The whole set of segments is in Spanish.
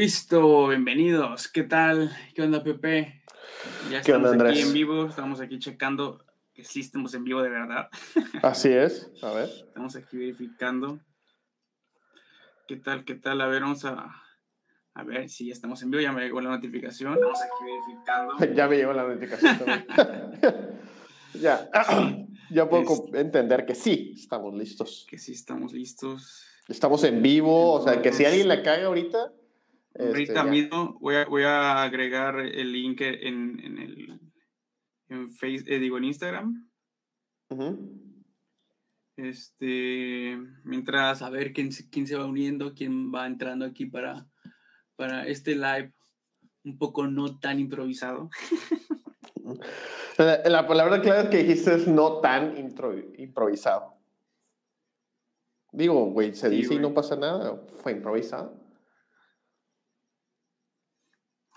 Listo, bienvenidos. ¿Qué tal? ¿Qué onda, Pepe? Ya ¿Qué onda, estamos aquí Andrés? en vivo, estamos aquí checando que sí estamos en vivo de verdad. Así es. A ver. Estamos aquí verificando. ¿Qué tal? ¿Qué tal? A ver, vamos a, a ver si ya estamos en vivo. Ya me llegó la notificación. Estamos aquí verificando. Ya me llegó la notificación también. ya. ya puedo Es- com- entender que sí, estamos listos. Que sí estamos listos. Estamos en vivo, o sea, que si alguien la caga ahorita. Este, Ahorita ya. mismo voy a, voy a agregar el link en, en el en face, eh, digo en Instagram. Este, mientras a ver quién, se- quién se va uniendo, quién va entrando aquí para, para este live un poco no tan improvisado. La, la palabra clave que dijiste es no tan intro- improvisado. Digo, güey, se Sí, dice y no pasa nada. Fue improvisado.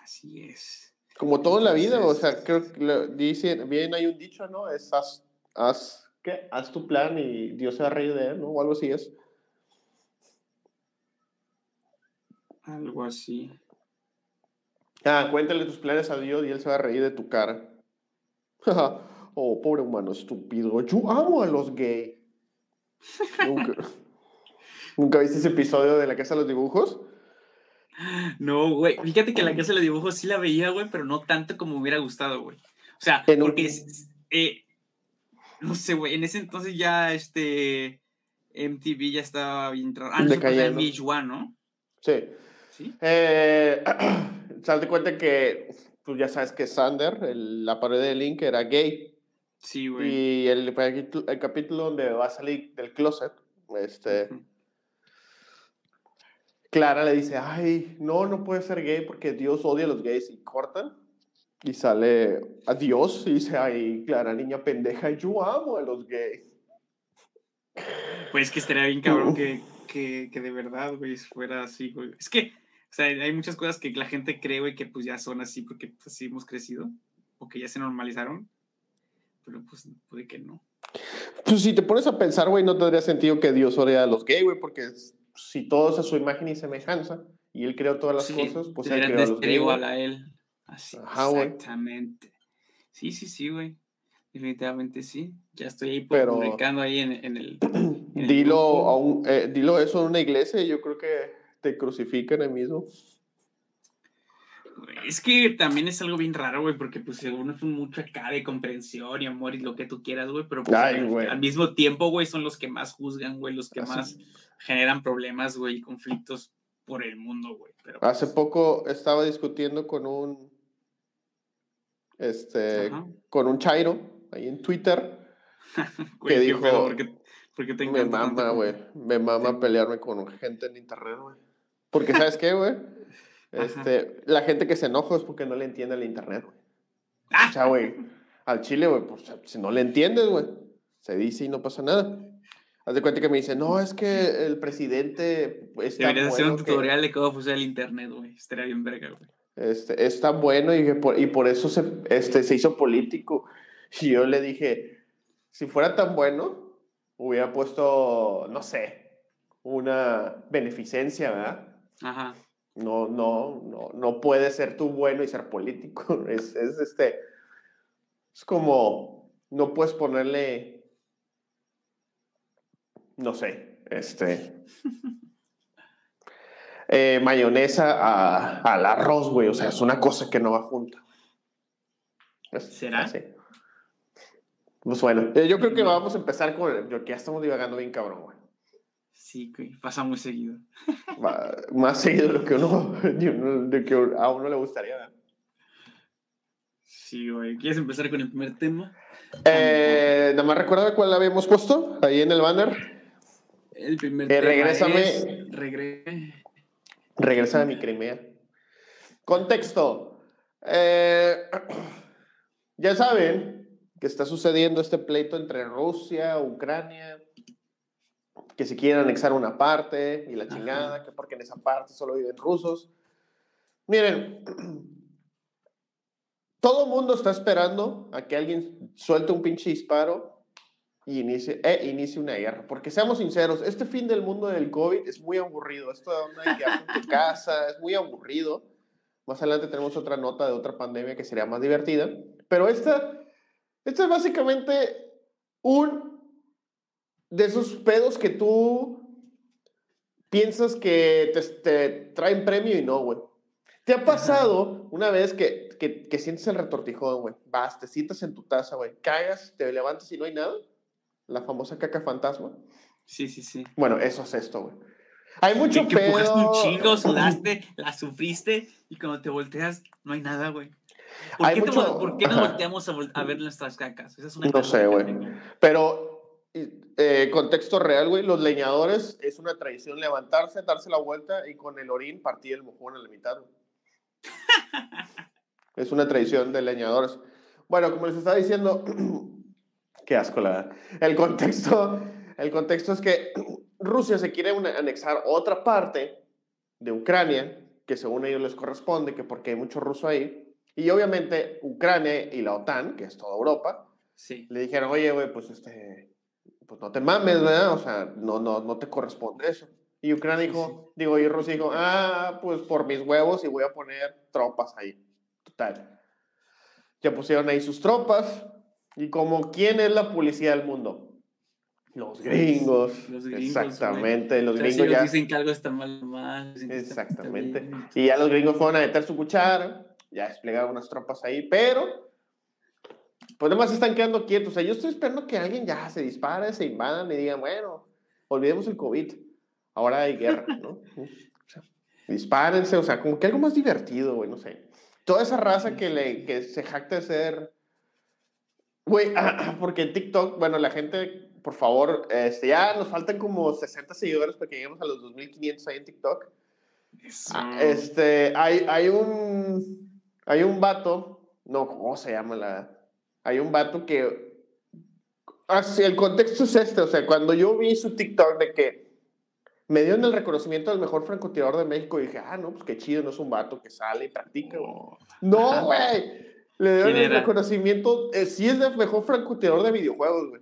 Así es. Como todo en la vida, o sea, creo que lo- dicen, bien hay un dicho, ¿no? Es haz, haz, ¿qué? Haz tu plan y Dios se va a reír de él, ¿no? O algo así es. Algo así. Ah, cuéntale tus planes a Dios y él se va a reír de tu cara. oh, pobre humano estúpido. Yo amo a los gays. ¿Nunca, ¿Nunca viste ese episodio de la casa de los dibujos? No, güey. Fíjate que la casa de dibujos sí la veía, güey, pero no tanto como me hubiera gustado, güey. O sea, En un- porque es- eh, no sé, güey. En ese entonces ya este MTV ya estaba bien. Ah, no, eso pasaba en Decayendo. VH1, ¿no? Sí. Sí. Eh, das cuenta que, pues ya sabes que Sander, el- la pared de Link, era gay. Sí, güey. Y el, capítulo- el capítulo donde va a salir del closet, este. Clara le dice, ay, no, no puede ser gay porque Dios odia a los gays. Y cortan. Y sale a Dios y dice, ay, Clara, niña pendeja, yo amo a los gays. Pues que estaría bien cabrón que, que, que de verdad, güey, fuera así, güey. Es que, o sea, hay muchas cosas que la gente cree, güey, que pues ya son así porque pues, así hemos crecido o que ya se normalizaron. Pero pues puede que no. Pues si te pones a pensar, güey, no tendría sentido que Dios odia a los gays, güey, porque es- si todo es a su imagen y semejanza y él creó todas las Sí, cosas, pues él creó de los ser gays. igual a él. Así, Ajá, exactamente. Sí, sí, sí, güey. Definitivamente sí. Ya estoy ahí Pero- publicando ahí en, en el... en el Dilo, grupo. a un- eh, dilo eso en una iglesia y yo creo que te crucifican ahí mismo. Es que también es algo bien raro, güey, porque pues según es mucho acá de comprensión y amor y lo que tú quieras, güey, pero pues, Ay, al, mismo tiempo, güey, son los que más juzgan, güey, los que Así- más generan problemas, güey, y conflictos por el mundo, güey. Pero, Hace pues, poco estaba discutiendo con un este Ajá. con un chairo ahí en Twitter. güey, que dijo- pedo, ¿por qué, por qué te Me mama, güey. Me mama Sí. pelearme con gente en internet, güey. Porque ¿sabes qué, güey? Ajá. Este, la gente que se enoja es porque no le entiende el internet, güey. ¡Ah! O sea, güey, al chile, güey, pues si no le entiendes, güey, se dice y no pasa nada. Haz de cuenta que me dice, no, es que el presidente es Deberías hacer un bueno que- tutorial de cómo funciona el internet, güey. Estaría bien verga, güey. este, es tan bueno y, que por, y por eso se, este, se hizo político. Y yo le dije, si fuera tan bueno, hubiera puesto, no sé, una beneficencia, ¿verdad? Ajá. No, no, no, no puede ser tú bueno y ser político. Es, es este, es como, no puedes ponerle, no sé, este, eh, mayonesa a- al arroz, güey. O sea, es una cosa que no va junta. ¿Será? así. Pues bueno, eh, yo creo que vamos a empezar con, yo que ya estamos divagando bien cabrón, güey. Sí, güey. Pasa muy seguido. Va- Más seguido de lo que uno, de uno- de que a uno le gustaría. ¿verdad? Sí, güey. ¿Quieres empezar con el primer tema? Eh, nada más recuerda cuál habíamos puesto ahí en el banner. El primer Eh, regrésame. es... Regre... Regresa a mi Crimea. Contexto. Eh, ya saben que está sucediendo este pleito entre Rusia, Ucrania, que se quieren anexar una parte y la Ajá. chingada, que porque en esa parte solo viven rusos. Miren, todo el mundo está esperando a que alguien suelte un pinche disparo y inicie, e inicie una guerra. Porque seamos sinceros, este fin del mundo del COVID es muy aburrido. Esto de una guerra en tu casa es muy aburrido. Más adelante tenemos otra nota de otra pandemia que sería más divertida. Pero esta, esta es básicamente un de esos pedos que tú piensas que te, te traen premio y no, güey. ¿Te ha pasado una vez que, que, que sientes el retortijón, güey? Vas, te sientas en tu taza, güey, cagas, te levantas y no hay nada? La famosa caca fantasma. Sí, sí, sí. Bueno, eso es esto, güey. Hay mucho que pedo. empujaste un chingo, sudaste, la sufriste y cuando te volteas no hay nada, güey. ¿Por, Hay qué te mucho- vol- por qué nos volteamos a, vol- a ver nuestras cacas? Esa es una No sé, que güey. Pero, eh, contexto real, güey, los leñadores es una tradición levantarse, darse la vuelta y con el orín partir el mojón a la mitad. es una tradición de leñadores. Bueno, como les estaba diciendo, qué asco la verdad. El contexto, el contexto es que Rusia se quiere una- anexar otra parte de Ucrania, que según ellos les corresponde, que porque hay mucho ruso ahí. Y obviamente Ucrania y la OTAN, que es toda Europa, Sí. le dijeron, oye, güey, pues este, pues no te mames, ¿verdad? O sea, no, no, no te corresponde eso. Y Ucrania Sí, dijo, digo, y Rusia dijo, ah, pues por mis huevos y voy a poner tropas ahí. Total. Ya pusieron ahí sus tropas. Y como, ¿quién es la policía del mundo? Los gringos. Los gringos, Exactamente, los gringos ya. dicen que algo está mal, mal. Exactamente. Y ya los gringos fueron a meter su cuchara, ya desplegaron unas tropas ahí, pero pues nomás están quedando quietos. O sea, yo estoy esperando que alguien ya se dispare, se invadan y digan, bueno, olvidemos el COVID, ahora hay guerra, ¿no? O sea, dispárense, o sea, como que algo más divertido, güey, no sé. Toda esa raza que, le, que se jacta de ser... Güey, porque en TikTok, bueno, la gente, por favor, este, ya nos faltan como 60 seguidores para que lleguemos a los 2.500 ahí en TikTok. Eso. Ah, Este, hay, hay un, hay un vato, no, ¿cómo se llama la? Hay un vato que, así, el contexto es este, o sea, cuando yo vi su TikTok de que me dieron el reconocimiento del mejor francotirador de México, dije, ah, no, pues qué chido, no es un vato que sale y practica, güey. Oh, No, güey, le dieron ¿Quién el era? reconocimiento, eh, sí es el mejor francotirador de videojuegos, güey.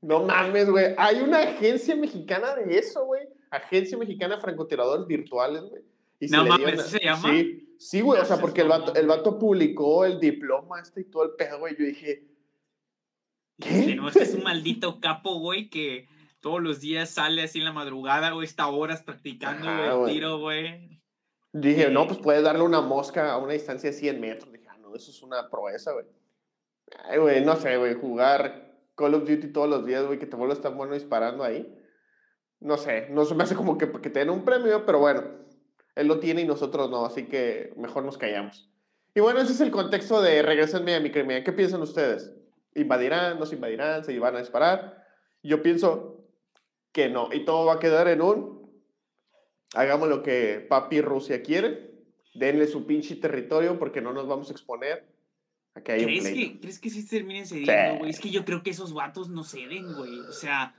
No mames, güey. Hay una agencia mexicana de eso, güey. Agencia Mexicana de Francotiradores Virtuales, güey. Y No mames, dieron a- ¿sí se llama? Sí, sí, güey. O sea, porque el vato, el vato publicó el diploma este y todo el pedo, güey. Yo dije, ¿Qué? No, este es un maldito capo, güey, que todos los días sale así en la madrugada, güey, está horas practicando, Ajá, güey, el tiro, güey. dije, no, pues puedes darle una mosca a una distancia de 100 metros. Dije, no, eso es una proeza, güey. Ay, güey, no sé, güey, jugar Call of Duty todos los días, güey, que te vuelvas tan bueno disparando ahí. No sé, no se me hace como que, que te den un premio, pero bueno, él lo tiene y nosotros no, así que mejor nos callamos. Y bueno, ese es el contexto de Regresenme a mi crimen. ¿Qué piensan ustedes? ¿Invadirán? ¿No se invadirán? ¿Se van a disparar? Yo pienso que no, y todo va a quedar en un hagamos lo que papi Rusia quiere, denle su pinche territorio porque no nos vamos a exponer a que haya un ¿Crees pleito. que, ¿Crees que sí se terminen cediendo, Sí. güey? Es que yo creo que esos vatos no ceden, güey. O sea,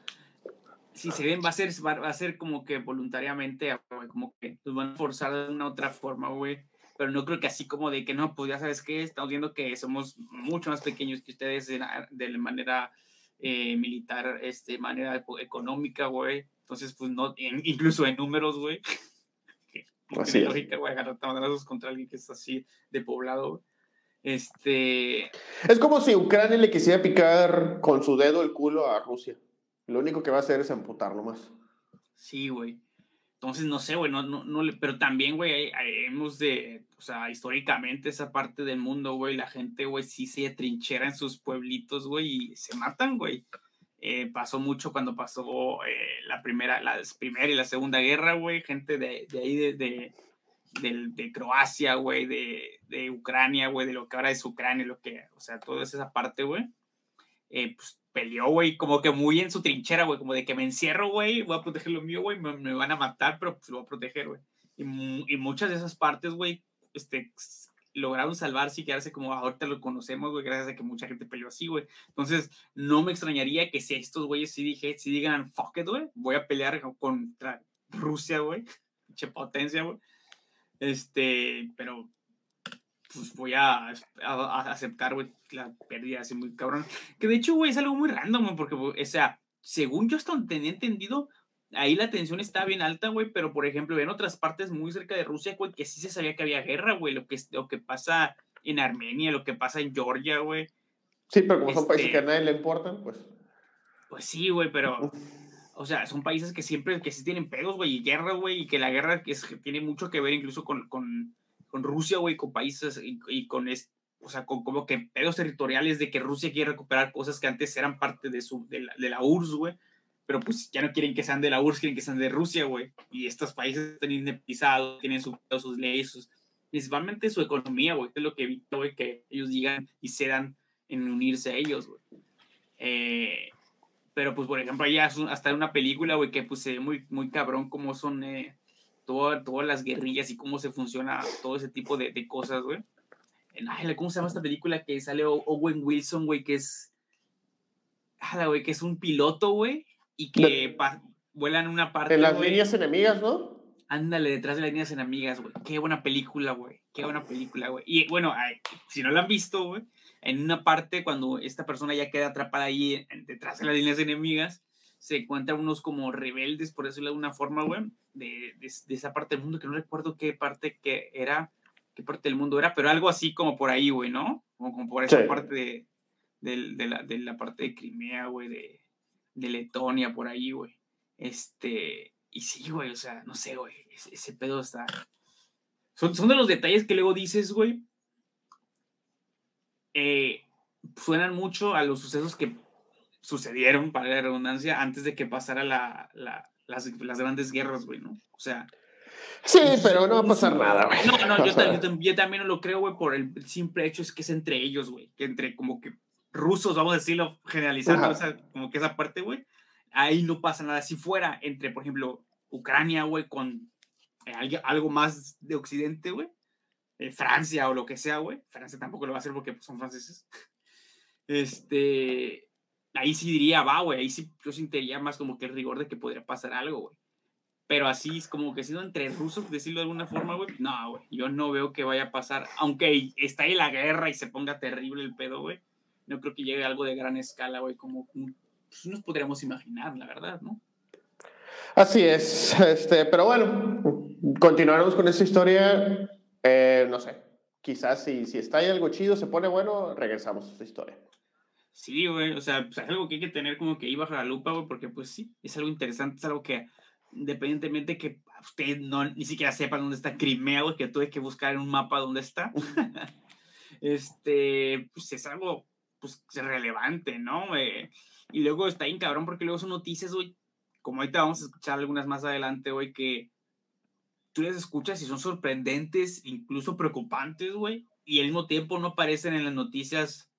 si ceden va a ser, va a ser como que voluntariamente, güey, como que los van a forzar de una otra forma, güey. Pero no creo que así como de que no, pues ya sabes que estamos viendo que somos mucho más pequeños que ustedes de, la- de la manera eh, militar, este, manera eco- económica, güey. Entonces, pues no, incluso en números, güey. No Así tiene es. lógica, güey, agarrar madrazos contra alguien que es así de poblado, güey. Este, Es como si Ucrania le quisiera picar con su dedo el culo a Rusia. Lo único que va a hacer es amputarlo más. Sí, güey. Entonces, no sé, güey, no, no, no le- pero también, güey, hemos de, o sea, históricamente esa parte del mundo, güey, la gente, güey, sí se trinchera en sus pueblitos, güey, y se matan, güey. Eh, pasó mucho cuando pasó eh, la primera, la primera y la segunda guerra, güey, gente de, ahí, de, de, Croacia, güey, de, Ucrania, güey, de lo que ahora es Ucrania, lo que, o sea, toda esa parte, güey, eh, pues peleó, güey, como que muy en su trinchera, güey, como de que me encierro, güey, voy a proteger lo mío, güey, me, van a matar, pero pues lo voy a proteger, güey. Y, y muchas de esas partes, güey, este, lograron salvarse y quedarse como ahorita lo conocemos, güey, gracias a que mucha gente peleó así, güey. Entonces, no me extrañaría que si estos güeyes sí, dije, sí digan, fuck it, güey, voy a pelear contra Rusia, güey, pinche potencia, güey. Este, pero pues voy a, aceptar, güey, la pérdida así muy cabrón. Que de hecho, güey, es algo muy random, porque, o sea, según yo hasta tenía entendido, ahí la tensión está bien alta, güey, pero por ejemplo, en otras partes muy cerca de Rusia, güey, que sí se sabía que había guerra, güey, lo que, lo que pasa en Armenia, lo que pasa en Georgia, güey. Sí, pero como son países que a este nadie le importan, pues. Pues sí, güey, pero. O sea, son países que siempre, que sí tienen pedos, güey, y guerra, güey, y que la guerra es, que tiene mucho que ver incluso con, con, con Rusia, güey, con países y, con, es, o sea, con como que pedos territoriales de que Rusia quiere recuperar cosas que antes eran parte de, su, de, la, de la URSS, güey, pero pues ya no quieren que sean de la URSS, quieren que sean de Rusia, güey, y estos países están indemnizados, tienen sus, leyes, principalmente su economía, güey, es lo que evita, güey, que ellos digan y cedan en unirse a ellos, güey. Eh, pero pues, por ejemplo, ya hasta una película, güey, que pues se ve muy, muy cabrón cómo son eh, todas las guerrillas y cómo se funciona todo ese tipo de, cosas, güey. ¿Cómo se llama esta película que sale Owen Wilson, güey, que es... güey, que es un piloto, güey, y que vuelan una parte. En las líneas enemigas, ¿no? Ándale, detrás de las líneas enemigas, güey. Qué buena película, güey. Qué buena película, güey. Y bueno, si no la han visto, güey, en una parte cuando esta persona ya queda atrapada ahí detrás de las líneas enemigas, se encuentran unos como rebeldes, por decirlo de alguna forma, güey, de, de, esa parte del mundo, que no recuerdo qué parte que era, qué parte del mundo era, pero algo así como por ahí, güey, ¿no? Como, como por esa parte de, de, la, de la parte de Crimea, güey, de, de Letonia, por ahí, güey. Este, y sí, güey, o sea, no sé, güey, ese, pedo está... Son, son de los detalles que luego dices, güey, eh, suenan mucho a los sucesos que sucedieron, para la redundancia, antes de que pasara la, la, las, las, grandes guerras, güey, ¿no? O sea... Sí, pero no va a pasar nada, güey. No, no, yo, también, también no lo creo, güey, por el simple hecho es que es entre ellos, güey, que entre como que rusos, vamos a decirlo, generalizando, como que esa parte, güey, ahí no pasa nada. Si fuera entre, por ejemplo, Ucrania, güey, con eh, algo más de Occidente, güey, eh, Francia o lo que sea, güey. Francia tampoco lo va a hacer porque pues, son franceses. Este, ahí sí diría, va, güey, ahí sí yo sentiría más como que el rigor de que podría pasar algo, güey. Pero así es como que siendo entre rusos, decirlo de alguna forma, güey, no, güey, yo no veo que vaya a pasar, aunque está ahí la guerra y se ponga terrible el pedo, güey, no creo que llegue algo de gran escala, güey, como pues, nos podríamos imaginar, la verdad, ¿no? Así es, este, pero bueno, continuaremos con esta historia eh, no sé. Quizás si, si está ahí algo chido, se pone bueno, regresamos a esta historia. Sí, güey, o sea, pues, es algo que hay que tener como que ahí bajo la lupa, güey, porque pues sí, es algo interesante, es algo que independientemente que usted no ni siquiera sepa dónde está Crimea, güey, que tuve que buscar en un mapa dónde está, este, pues es algo, pues, relevante, ¿no? y luego está bien cabrón porque luego son noticias, güey, como ahorita vamos a escuchar algunas más adelante, güey, que tú les escuchas y son sorprendentes, incluso preocupantes, güey, y al mismo tiempo no aparecen en las noticias.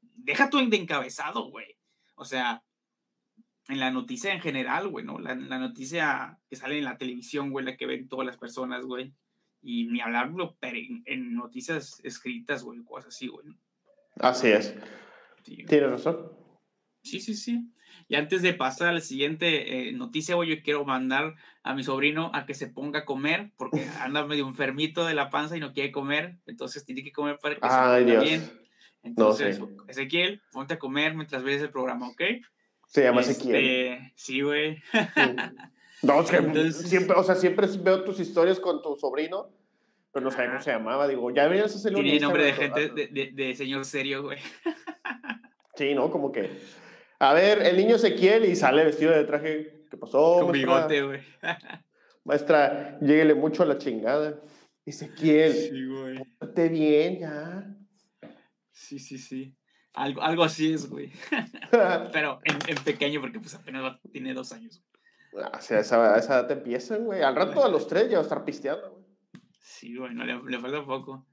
Deja tu de encabezado, güey. O sea, en la noticia en general, güey, ¿no? La, noticia que sale en la televisión, güey, la que ven todas las personas, güey. Y ni hablarlo en, en noticias escritas, güey, cosas así, güey. Así es. Tienes razón. Sí, sí, sí. Y antes de pasar a la siguiente eh, noticia, yo quiero mandar a mi sobrino a que se ponga a comer, porque anda medio enfermito de la panza y no quiere comer, entonces tiene que comer para que se ponga bien. Entonces, Ezequiel, ponte a comer mientras ves el programa, ¿ok? Se llama Ezequiel. Este, sí, güey. No, es que siempre, o sea, siempre veo tus historias con tu sobrino, pero no sabía cómo se llamaba. Digo, ya venías a hacerlo. Tiene nombre de gente, de, de, de señor serio, güey. Sí, ¿no? Como que a ver, el niño Ezequiel y sale vestido de traje. ¿Qué pasó? Con bigote, güey. maestra, lléguele mucho a la chingada. Ezequiel. Sí, güey. Ponte bien, ya. Sí, sí, sí. Algo, algo así es, güey. Pero en, pequeño, porque pues apenas tiene dos años. Ah, o sea, esa, esa edad te empiezan, güey. Al rato a los tres ya va a estar pisteando, güey. Sí, güey, no, le, le falta poco.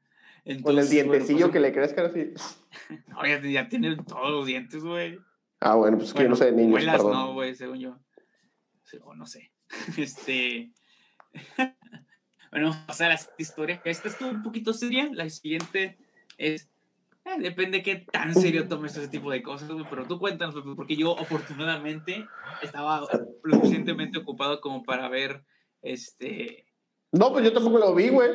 Con el dientecillo pues, que le crezca así. No, ya, ya tiene todos los dientes, güey. Ah, bueno, pues que yo no sé de niños, perdón. no, güey, según yo. O no sé. Este... bueno, vamos a pasar a esta historia. Esta estuvo un poquito seria. La siguiente es... Eh, depende de qué tan serio tomes ese tipo de cosas, güey. Pero tú cuéntanos, porque yo afortunadamente estaba lo suficientemente ocupado como para ver este No, pues yo tampoco lo vi, güey.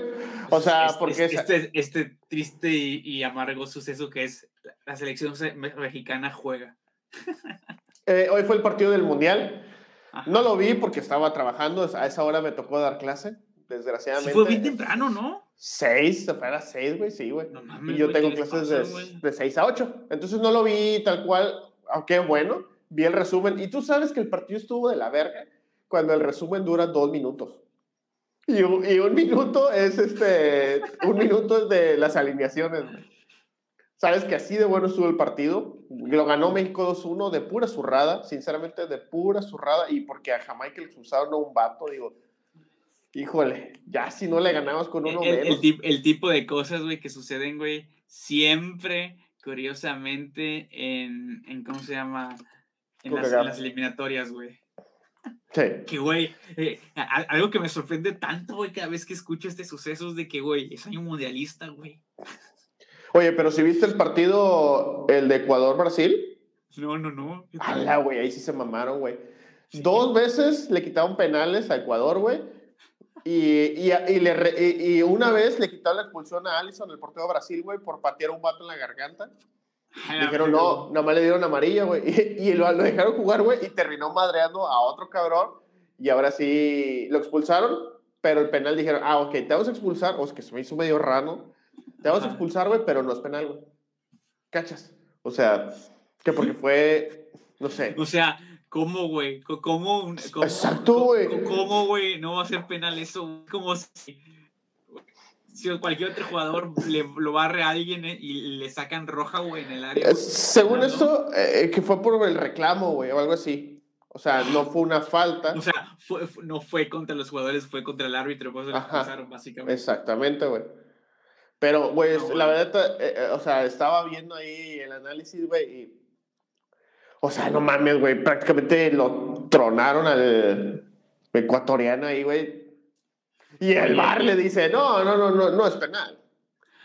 O sea, Este- porque... Este, este triste y, y amargo suceso que es la- selección se- me- mexicana juega. eh, hoy fue el partido del Mundial. Ajá. No lo vi porque estaba trabajando. A esa hora me tocó dar clase, desgraciadamente. Sí fue bien temprano, ¿no? Seis, fue a las seis, güey, sí, güey. No mames, Y yo güey, tengo ¿qué les clases pasa, de, de 6 a 8. Entonces no lo vi tal cual, aunque bueno, vi el resumen. Y tú sabes que el partido estuvo de la verga cuando el resumen dura dos minutos. Y un, y un minuto es este, un minuto es de las alineaciones. Sabes que así de bueno estuvo el partido. Lo ganó México 2-1 de pura zurrada, sinceramente de pura zurrada. Y porque a Jamaica le usaron a un vato, digo, híjole, ya si no le ganamos con uno el, menos. el tipo de cosas, güey, que suceden, güey, siempre, curiosamente, en, en ¿cómo se llama? En las, en las eliminatorias, güey. Sí. Que, güey, eh, algo que me sorprende tanto, güey, cada vez que escucho este suceso es de que, güey, es año mundialista, güey. Oye, pero si viste el partido, el de Ecuador-Brasil, No, no, no. ala, güey, ahí sí se mamaron, güey. Sí. Dos veces le quitaron penales a Ecuador, güey. Y, y, y le una vez le quitaron la expulsión a Allison, el portero de Brasil, güey, por patear un vato en la garganta. Dijeron, no, nada más le dieron amarilla, güey. Y, y lo, lo dejaron jugar, güey, y terminó madreando a otro cabrón. Y ahora sí lo expulsaron, pero el penal dijeron, ah, ok, te vamos a expulsar. O es que se me hizo medio raro. Te vamos a expulsar, güey, pero no es penal, güey. ¿Cachas? O sea, que porque fue, no sé. O sea, ¿cómo, güey? ¿Cómo, Exacto, güey. ¿Cómo, güey? No va a ser penal eso. güey? Como si, si cualquier otro jugador le, lo barre a alguien eh, y le sacan roja, güey, en el área. Eh, güey. Según ¿no? esto, eh, que fue por el reclamo, güey, o algo así. O sea, no fue una falta. O sea, fue- no fue contra los jugadores, fue contra el árbitro, por eso lo expulsaron, básicamente. Exactamente, güey. Pero, güey, la verdad, eh, o sea, estaba viendo ahí el análisis, güey, y... O sea, no mames, güey, prácticamente lo tronaron al ecuatoriano ahí, güey. Y el bar le dice, no, no, no, no, no es penal.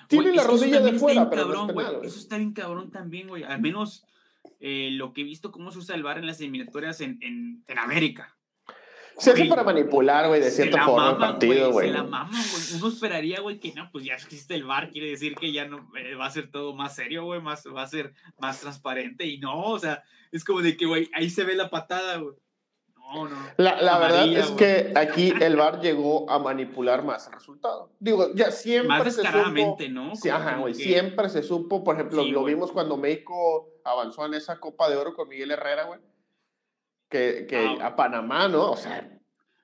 Tiene Güey, la rodilla de fuera, pero no cabrón, es penal, güey. Eso está bien cabrón también, güey. Al menos eh, lo que he visto cómo se usa el VAR en las eliminatorias en, en, en América. Se hace para manipular, güey, de cierta forma el maman, partido, güey. Se la maman, güey. Uno esperaría, güey, que no, pues ya existe el VAR, quiere decir que ya no eh, va a ser todo más serio, güey, más, va a ser más transparente. Y no, o sea, es como de que, güey, ahí se ve la patada, güey. No, no. La, la verdad es que aquí el VAR llegó a manipular más el resultado. Digo, ya siempre Más se supo... ¿no? Sí, ajá, güey. que- Siempre se supo, por ejemplo, Sí, lo güey. vimos cuando México avanzó en esa Copa de Oro con Miguel Herrera, güey. Que, que Ah, a Panamá, ¿no? O sea,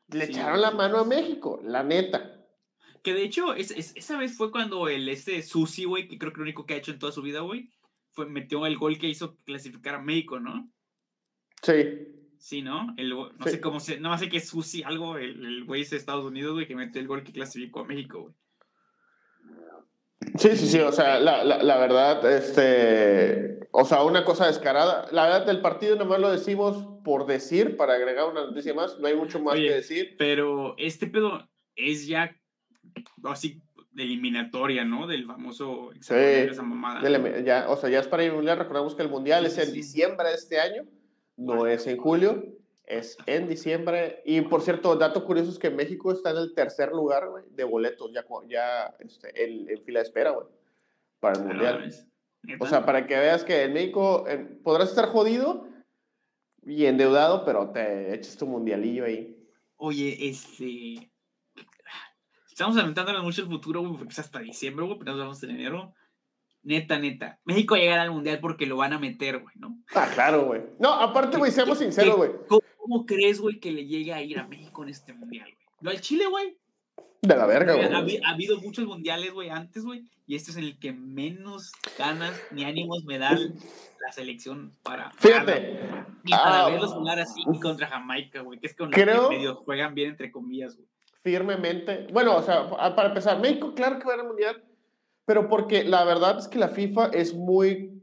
le Sí, echaron la mano a. México, la neta. Que de hecho, es, es- esa vez fue cuando el este Susi, güey, que creo que lo único que ha hecho en toda su vida, güey, fue metió el gol que hizo clasificar a México, ¿no? Sí. Sí, ¿no? El, no Sí. sé cómo se, no más sé que es Susi algo, el, güey es de Estados Unidos, güey, que metió el gol que clasificó a México, güey. Sí, sí, sí. O sea, la, la, la verdad, este. O sea, una cosa descarada. La verdad, del partido nomás lo decimos por decir, para agregar una noticia más. No hay mucho más Oye, que decir. Pero este pedo es ya así de eliminatoria, ¿no? Del famoso hexagonal, esa mamada. Ya, o sea, ya es para ir al mundial. Recordamos que el mundial Sí, es sí, en sí. diciembre de este año, no es en julio, es en diciembre. Y por cierto, dato curioso es que México está en el tercer lugar, güey, de boletos, ya, ya este, en, en fila de espera, güey, para el Ah, mundial. O sea, para que veas que en México en- podrás estar jodido y endeudado, pero te echas tu mundialillo ahí. Oye, este. Estamos lamentándonos mucho el futuro, güey, porque es hasta diciembre, güey, pero nos vamos en enero. Neta, neta. México llegará al mundial porque lo van a meter, güey, ¿no? Ah, claro, güey. No, aparte, güey, seamos ¿Qué- sinceros, güey. ¿Cómo, cómo crees, güey, que le llegue a ir a México en este mundial, güey? Lo al Chile, güey. De la verga, Ha, güey. habi- ha habido muchos mundiales, güey, antes, güey, y este es el que menos ganas ni ánimos me da la selección para. Fíjate. para- ni para Ah, verlos jugar así contra Jamaica, güey, que es con Creo- los que medio juegan bien, entre comillas, güey. firmemente. Bueno, o sea, pa- para empezar, México, claro que va a ir al mundial, pero porque la verdad es que la FIFA es muy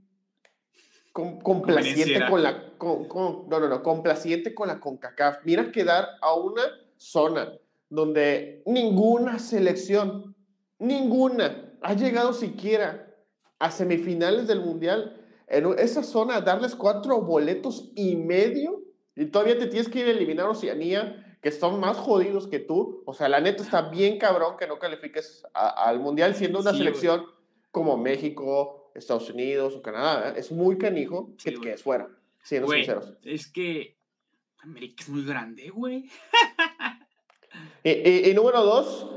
com- complaciente con la. con- con- no, no, no, complaciente con la CONCACAF. Mira quedar a una zona donde ninguna selección, ninguna, ha llegado siquiera a semifinales del mundial. En esa zona, darles cuatro boletos y medio, y todavía te tienes que ir a eliminar Oceanía que son más jodidos que tú. O sea, la neta está bien cabrón que no califiques al Mundial siendo una selección como México, Estados Unidos o Canadá. ¿eh? Es muy canijo que, que es fuera, siendo sinceros. Es que América es muy grande, güey. y, número dos,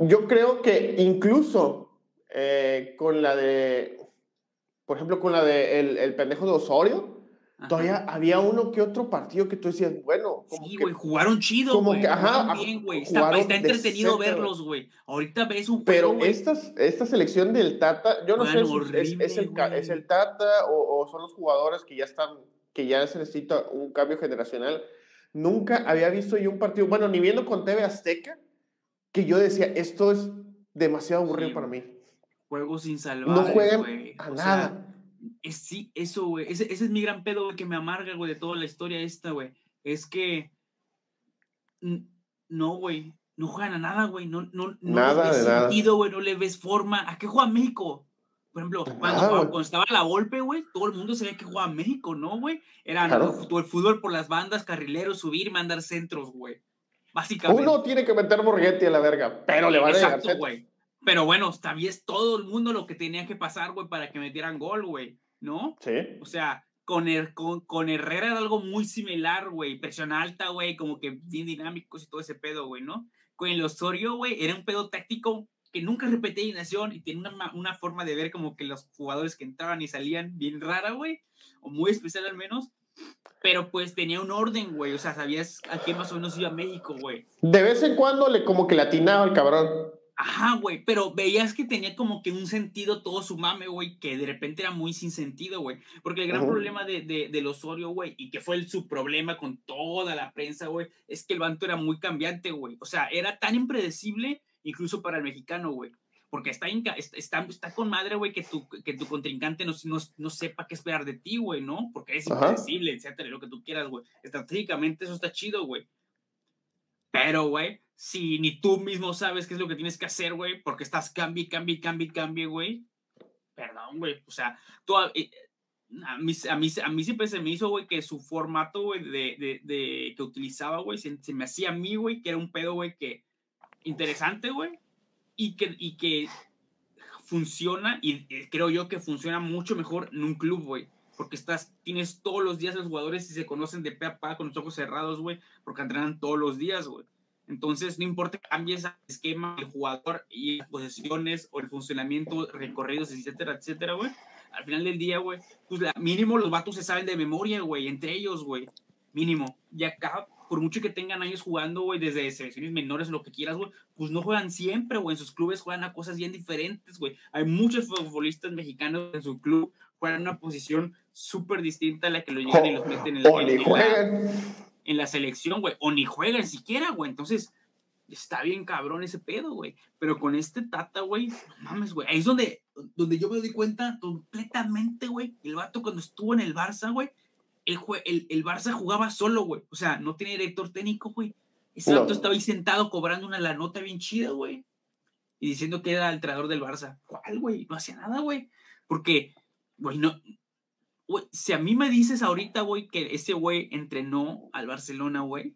yo creo que incluso eh, con la de, por ejemplo, con la de el, pendejo de Osorio, Todavía había uno que otro partido que tú decías, bueno. sí, güey, jugaron chido, como Que, ajá, bien, güey. Está, entretenido verlos, güey. Ahorita ves un Pero esta selección del Tata, yo no sé si es, el, es, el, Tata o, o, son los jugadores que ya están que ya se necesita un cambio generacional. Nunca había visto yo un partido, bueno, ni viendo con TV Azteca, que yo decía, esto es demasiado aburrido para mí. Juegos sin salvar. No juegan a nada. Es, sí, eso, güey. Ese, ese, es mi gran pedo, güey, que me amarga, güey, de toda la historia esta, güey. Es que. No, güey. No juegan a nada, güey. No, no, no nada le ves sentido, güey. No le ves forma. ¿A qué juega México? Por ejemplo, cuando, estaba la golpe, güey, todo el mundo sabía que jugaba México, ¿no, güey? Era todo el fútbol por las bandas, carrileros, subir mandar centros, güey. Básicamente. Uno tiene que meter Borghetti a la verga, pero le va a Exacto, güey. Pero bueno, sabías todo el mundo lo que tenía que pasar, güey, para que metieran gol, güey, ¿no? Sí. O sea, con, con, con Herrera era algo muy similar, güey. Presión alta, güey, como que bien dinámicos y todo ese pedo, güey, ¿no? Con el Osorio, güey, era un pedo táctico que nunca repetía alineación y tiene una, una, forma de ver como que los jugadores que entraban y salían bien rara, güey, o muy especial al menos, pero pues tenía un orden, güey, o sea, sabías a qué más o menos iba México, güey. De vez en cuando le como que latinaba al cabrón. Ajá, güey, pero veías que tenía como que un sentido todo su mame, güey, que de repente era muy sin sentido, güey. Porque el gran problema de, de, del Osorio, güey, y que fue el, su problema con toda la prensa, güey, es que el banto era muy cambiante, güey. O sea, era tan impredecible incluso para el mexicano, güey. Porque está, está, está con madre, güey, que tu, que tu contrincante no, no, no sepa qué esperar de ti, güey, ¿no? Porque es impredecible, etcétera, lo que tú quieras, güey. Estratégicamente eso está chido, güey. Pero, güey, si ni tú mismo sabes qué es lo que tienes que hacer, güey, porque estás cambie, cambie, cambie, cambie, güey. Perdón, güey. O sea, tú, eh, a mí, a, mí, a mí siempre se me hizo, güey, que su formato, güey, de, de, de, que utilizaba, güey, se, se, me hacía a mí, güey, que era un pedo, güey, que interesante, güey, y que, y que funciona, y eh, creo yo que funciona mucho mejor en un club, güey. Porque estás, tienes todos los días los jugadores y se conocen de pe a pa con los ojos cerrados, güey, porque entrenan todos los días, güey. Entonces, no importa que cambies el esquema, el jugador y las posiciones o el funcionamiento, recorridos, etcétera, etcétera, güey. Al final del día, güey, pues mínimo los vatos se saben de memoria, güey, entre ellos, güey. Mínimo. Y acá por mucho que tengan años jugando, güey, desde selecciones menores, lo que quieras, güey, pues no juegan siempre, güey. En sus clubes juegan a cosas bien diferentes, güey. Hay muchos futbolistas mexicanos en su club juegan una posición súper distinta a la que lo llegan y los meten en, la, en, la, selección, güey. O ni juegan siquiera, güey. Entonces, está bien cabrón ese pedo, güey. Pero con este Tata, güey, no mames, güey. Ahí es donde, donde yo me doy cuenta completamente, güey. El vato cuando estuvo en el Barça, güey, el, el, el Barça jugaba solo, güey. O sea, no tenía director técnico, güey. Ese no. estaba ahí sentado cobrando una la nota bien chida, güey. Y diciendo que era el entrenador del Barça. ¿Cuál, güey? No hacía nada, güey. Porque, güey, no. Si a mí me dices ahorita, güey, que ese güey entrenó al Barcelona, güey.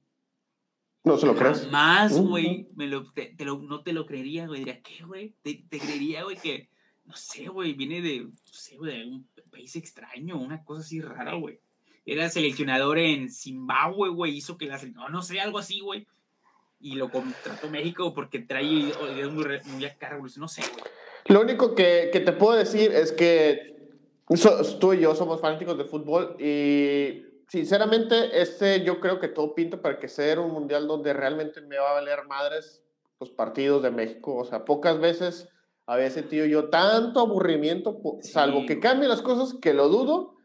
No se lo crees. Más, güey, me lo, te, lo, no te lo creería, güey. Diría, ¿qué, güey? Te, te, creería, güey, que, no sé, güey, viene de, no sé, güey, de un país extraño, una cosa así rara, güey era seleccionador en Zimbabue, güey, hizo que la no, no sé, algo así, güey. Y lo contrató México porque trae ideas muy, muy acá, no sé, güey. Lo único que, que, te puedo decir es que tú y yo somos fanáticos de fútbol y sinceramente este yo creo que todo pinta para que sea un mundial donde realmente me va a valer madres los partidos de México. O sea, pocas veces había sentido yo tanto aburrimiento, salvo que cambien las cosas, que lo dudo.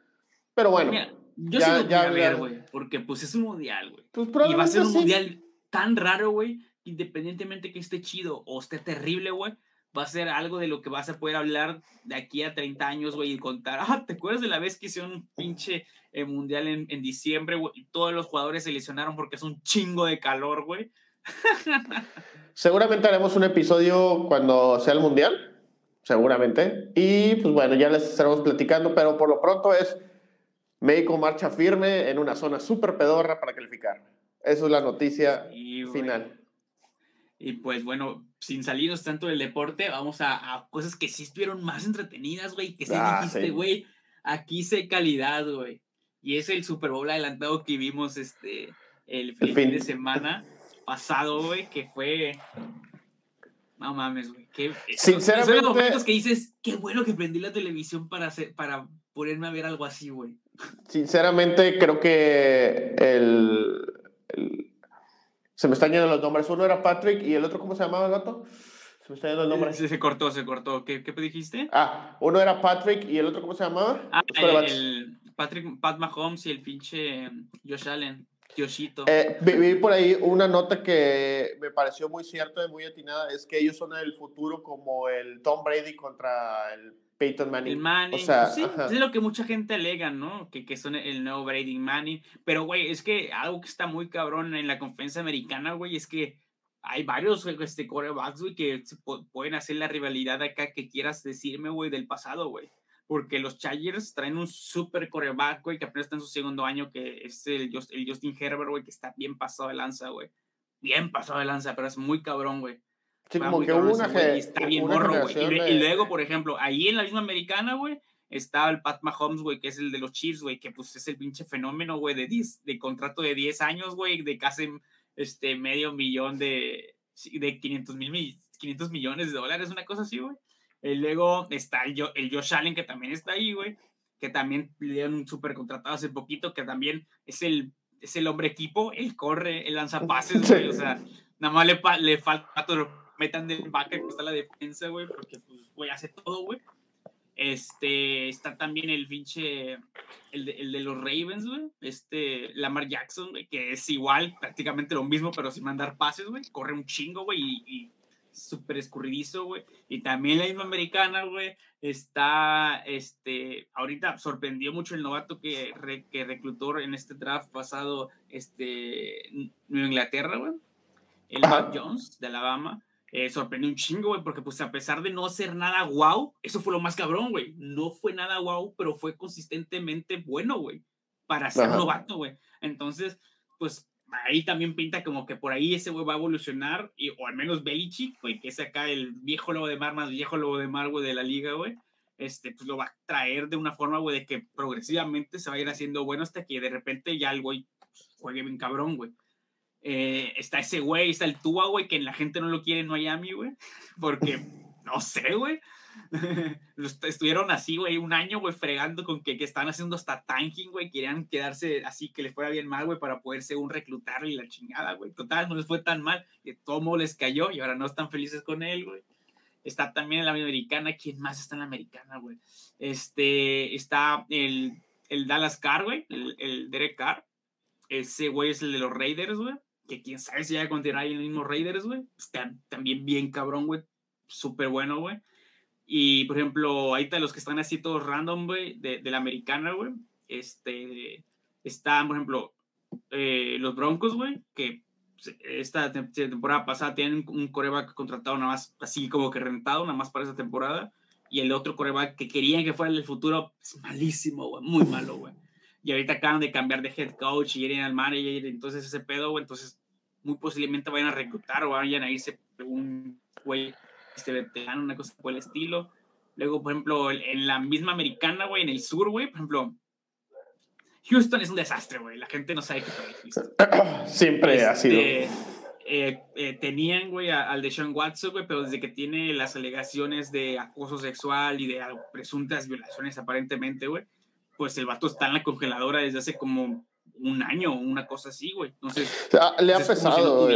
Pero bueno. Yo sí lo voy a ver, güey, porque pues es un mundial, güey. Pues y va a ser un mundial tan raro, güey, independientemente que esté chido o esté terrible, güey, va a ser algo de lo que vas a poder hablar de aquí a 30 años, güey, y contar, ah, ¿te acuerdas de la vez que hicieron un pinche eh, mundial en, en diciembre, güey, y todos los jugadores se lesionaron porque es un chingo de calor, güey? Seguramente haremos un episodio cuando sea el mundial, seguramente, y pues bueno, ya les estaremos platicando, pero por lo pronto es México marcha firme en una zona súper pedorra para calificar. Eso es la noticia final. Y pues bueno, sin salirnos tanto del deporte, vamos a, cosas que sí estuvieron más entretenidas, güey, que sí ah, dijiste, güey, aquí sé calidad, güey. Y es el Super Bowl adelantado que vimos este, el, fin, de semana pasado, güey, que fue... No mames, güey. Sinceramente... Son los momentos que dices, qué bueno que prendí la televisión para, hacer, para ponerme a ver algo así, güey. Sinceramente, creo que el, Se me están yendo los nombres. Uno era Patrick y el otro, ¿cómo se llamaba el gato? Se me está yendo el nombre. Se, se cortó, se cortó. ¿Qué, ¿Qué, dijiste? Ah, uno era Patrick y el otro, ¿cómo se llamaba? Ah, el, Patrick, Pat Mahomes y el pinche Josh Allen. Yoshito. Eh, vi, por ahí una nota que me pareció muy cierta y muy atinada, es que ellos son el futuro como el Tom Brady contra el Peyton Manning. El Manning, o sea, sí, es lo que mucha gente alega, ¿no? Que, que son el nuevo Brady Manning. Pero, güey, es que algo que está muy cabrón en la conferencia americana, güey, es que hay varios este, corebacks, güey, que pueden hacer la rivalidad acá que quieras decirme, güey, del pasado, güey. Porque los Chargers traen un super coreback, güey, que apenas está en su segundo año, que es el, el Justin Herbert, güey, que está bien pasado de lanza, güey. Bien pasado de lanza, pero es muy cabrón, güey. Sí, como que una Está bien morro, güey. Y, luego, por ejemplo, ahí en la misma americana, güey, está el Pat Mahomes, güey, que es el de los Chiefs, güey, que pues es el pinche fenómeno, güey, de, de contrato de 10 años, güey, de casi este, medio millón de, de 500, mil, 500 millones de dólares, una cosa así, güey. Y luego está el, el Josh Allen, que también está ahí, güey, que también le dieron un súper contratado hace poquito, que también es el, es el hombre equipo, él corre, él lanza pases, güey, o sea, nada más le, le falta metan del back que está la defensa, güey, porque, pues, güey, hace todo, güey. Este, está también el pinche, el de, el de los Ravens, güey. Este, Lamar Jackson, güey, que es igual, prácticamente lo mismo, pero sin mandar pases, güey. Corre un chingo, güey, y, y súper escurridizo, güey. Y también la misma americana, güey, está, este, ahorita sorprendió mucho el novato que, que reclutó en este draft pasado, este, Nueva Inglaterra, güey. El Matt Jones, de Alabama eh, sorprendió un chingo, güey, porque pues a pesar de no ser nada guau, eso fue lo más cabrón, güey. No fue nada guau, pero fue consistentemente bueno, güey, para ser novato, güey. Entonces, pues ahí también pinta como que por ahí ese güey va a evolucionar, y, o al menos Belichick, güey, que es acá el viejo lobo de mar más viejo lobo de mar, güey, de la liga, güey. Este, pues lo va a traer de una forma, güey, de que progresivamente se va a ir haciendo bueno hasta que de repente ya el güey juegue bien cabrón, güey. Eh, está ese güey, está el Tua, güey, que la gente no lo quiere en Miami, güey. Porque, no sé, güey. Estuvieron así, güey, un año, güey, fregando con que, que están haciendo hasta tanking, güey. Querían quedarse así, que les fuera bien mal, güey, para poder según reclutarlo y la chingada, güey. Total, no les fue tan mal. Que todo les cayó y ahora no están felices con él, güey. Está también en la americana. ¿Quién más está en la americana, güey? Este, está el, el Dallas Carr, güey, el, el Derek Carr. Ese güey es el de los Raiders, güey que quién sabe si ya continuar ahí en el mismo Raiders, güey. Está también bien cabrón, güey. Súper bueno, güey. Y, por ejemplo, ahí está los que están así todos random, güey, de, de, la americana, güey. Este, están, por ejemplo, eh, los Broncos, güey, que esta temporada pasada tienen un coreback contratado nada más así como que rentado, nada más para esa temporada. Y el otro coreback que querían que fuera el futuro es malísimo, güey, muy malo, güey y ahorita acaban de cambiar de head coach y al manager, entonces ese pedo, entonces muy posiblemente vayan a reclutar o vayan a irse un güey este veterano, una cosa por el estilo. Luego, por ejemplo, en la misma americana, güey, en el sur, güey, por ejemplo, Houston es un desastre, güey. La gente no sabe qué tal Houston. Siempre ha sido. Este, eh, eh, tenían, güey, al de Sean Watson, güey, pero desde que tiene las alegaciones de acoso sexual y de presuntas violaciones, aparentemente, güey, pues el vato está en la congeladora desde hace como un año, una cosa así, güey. Entonces, le ha pesado.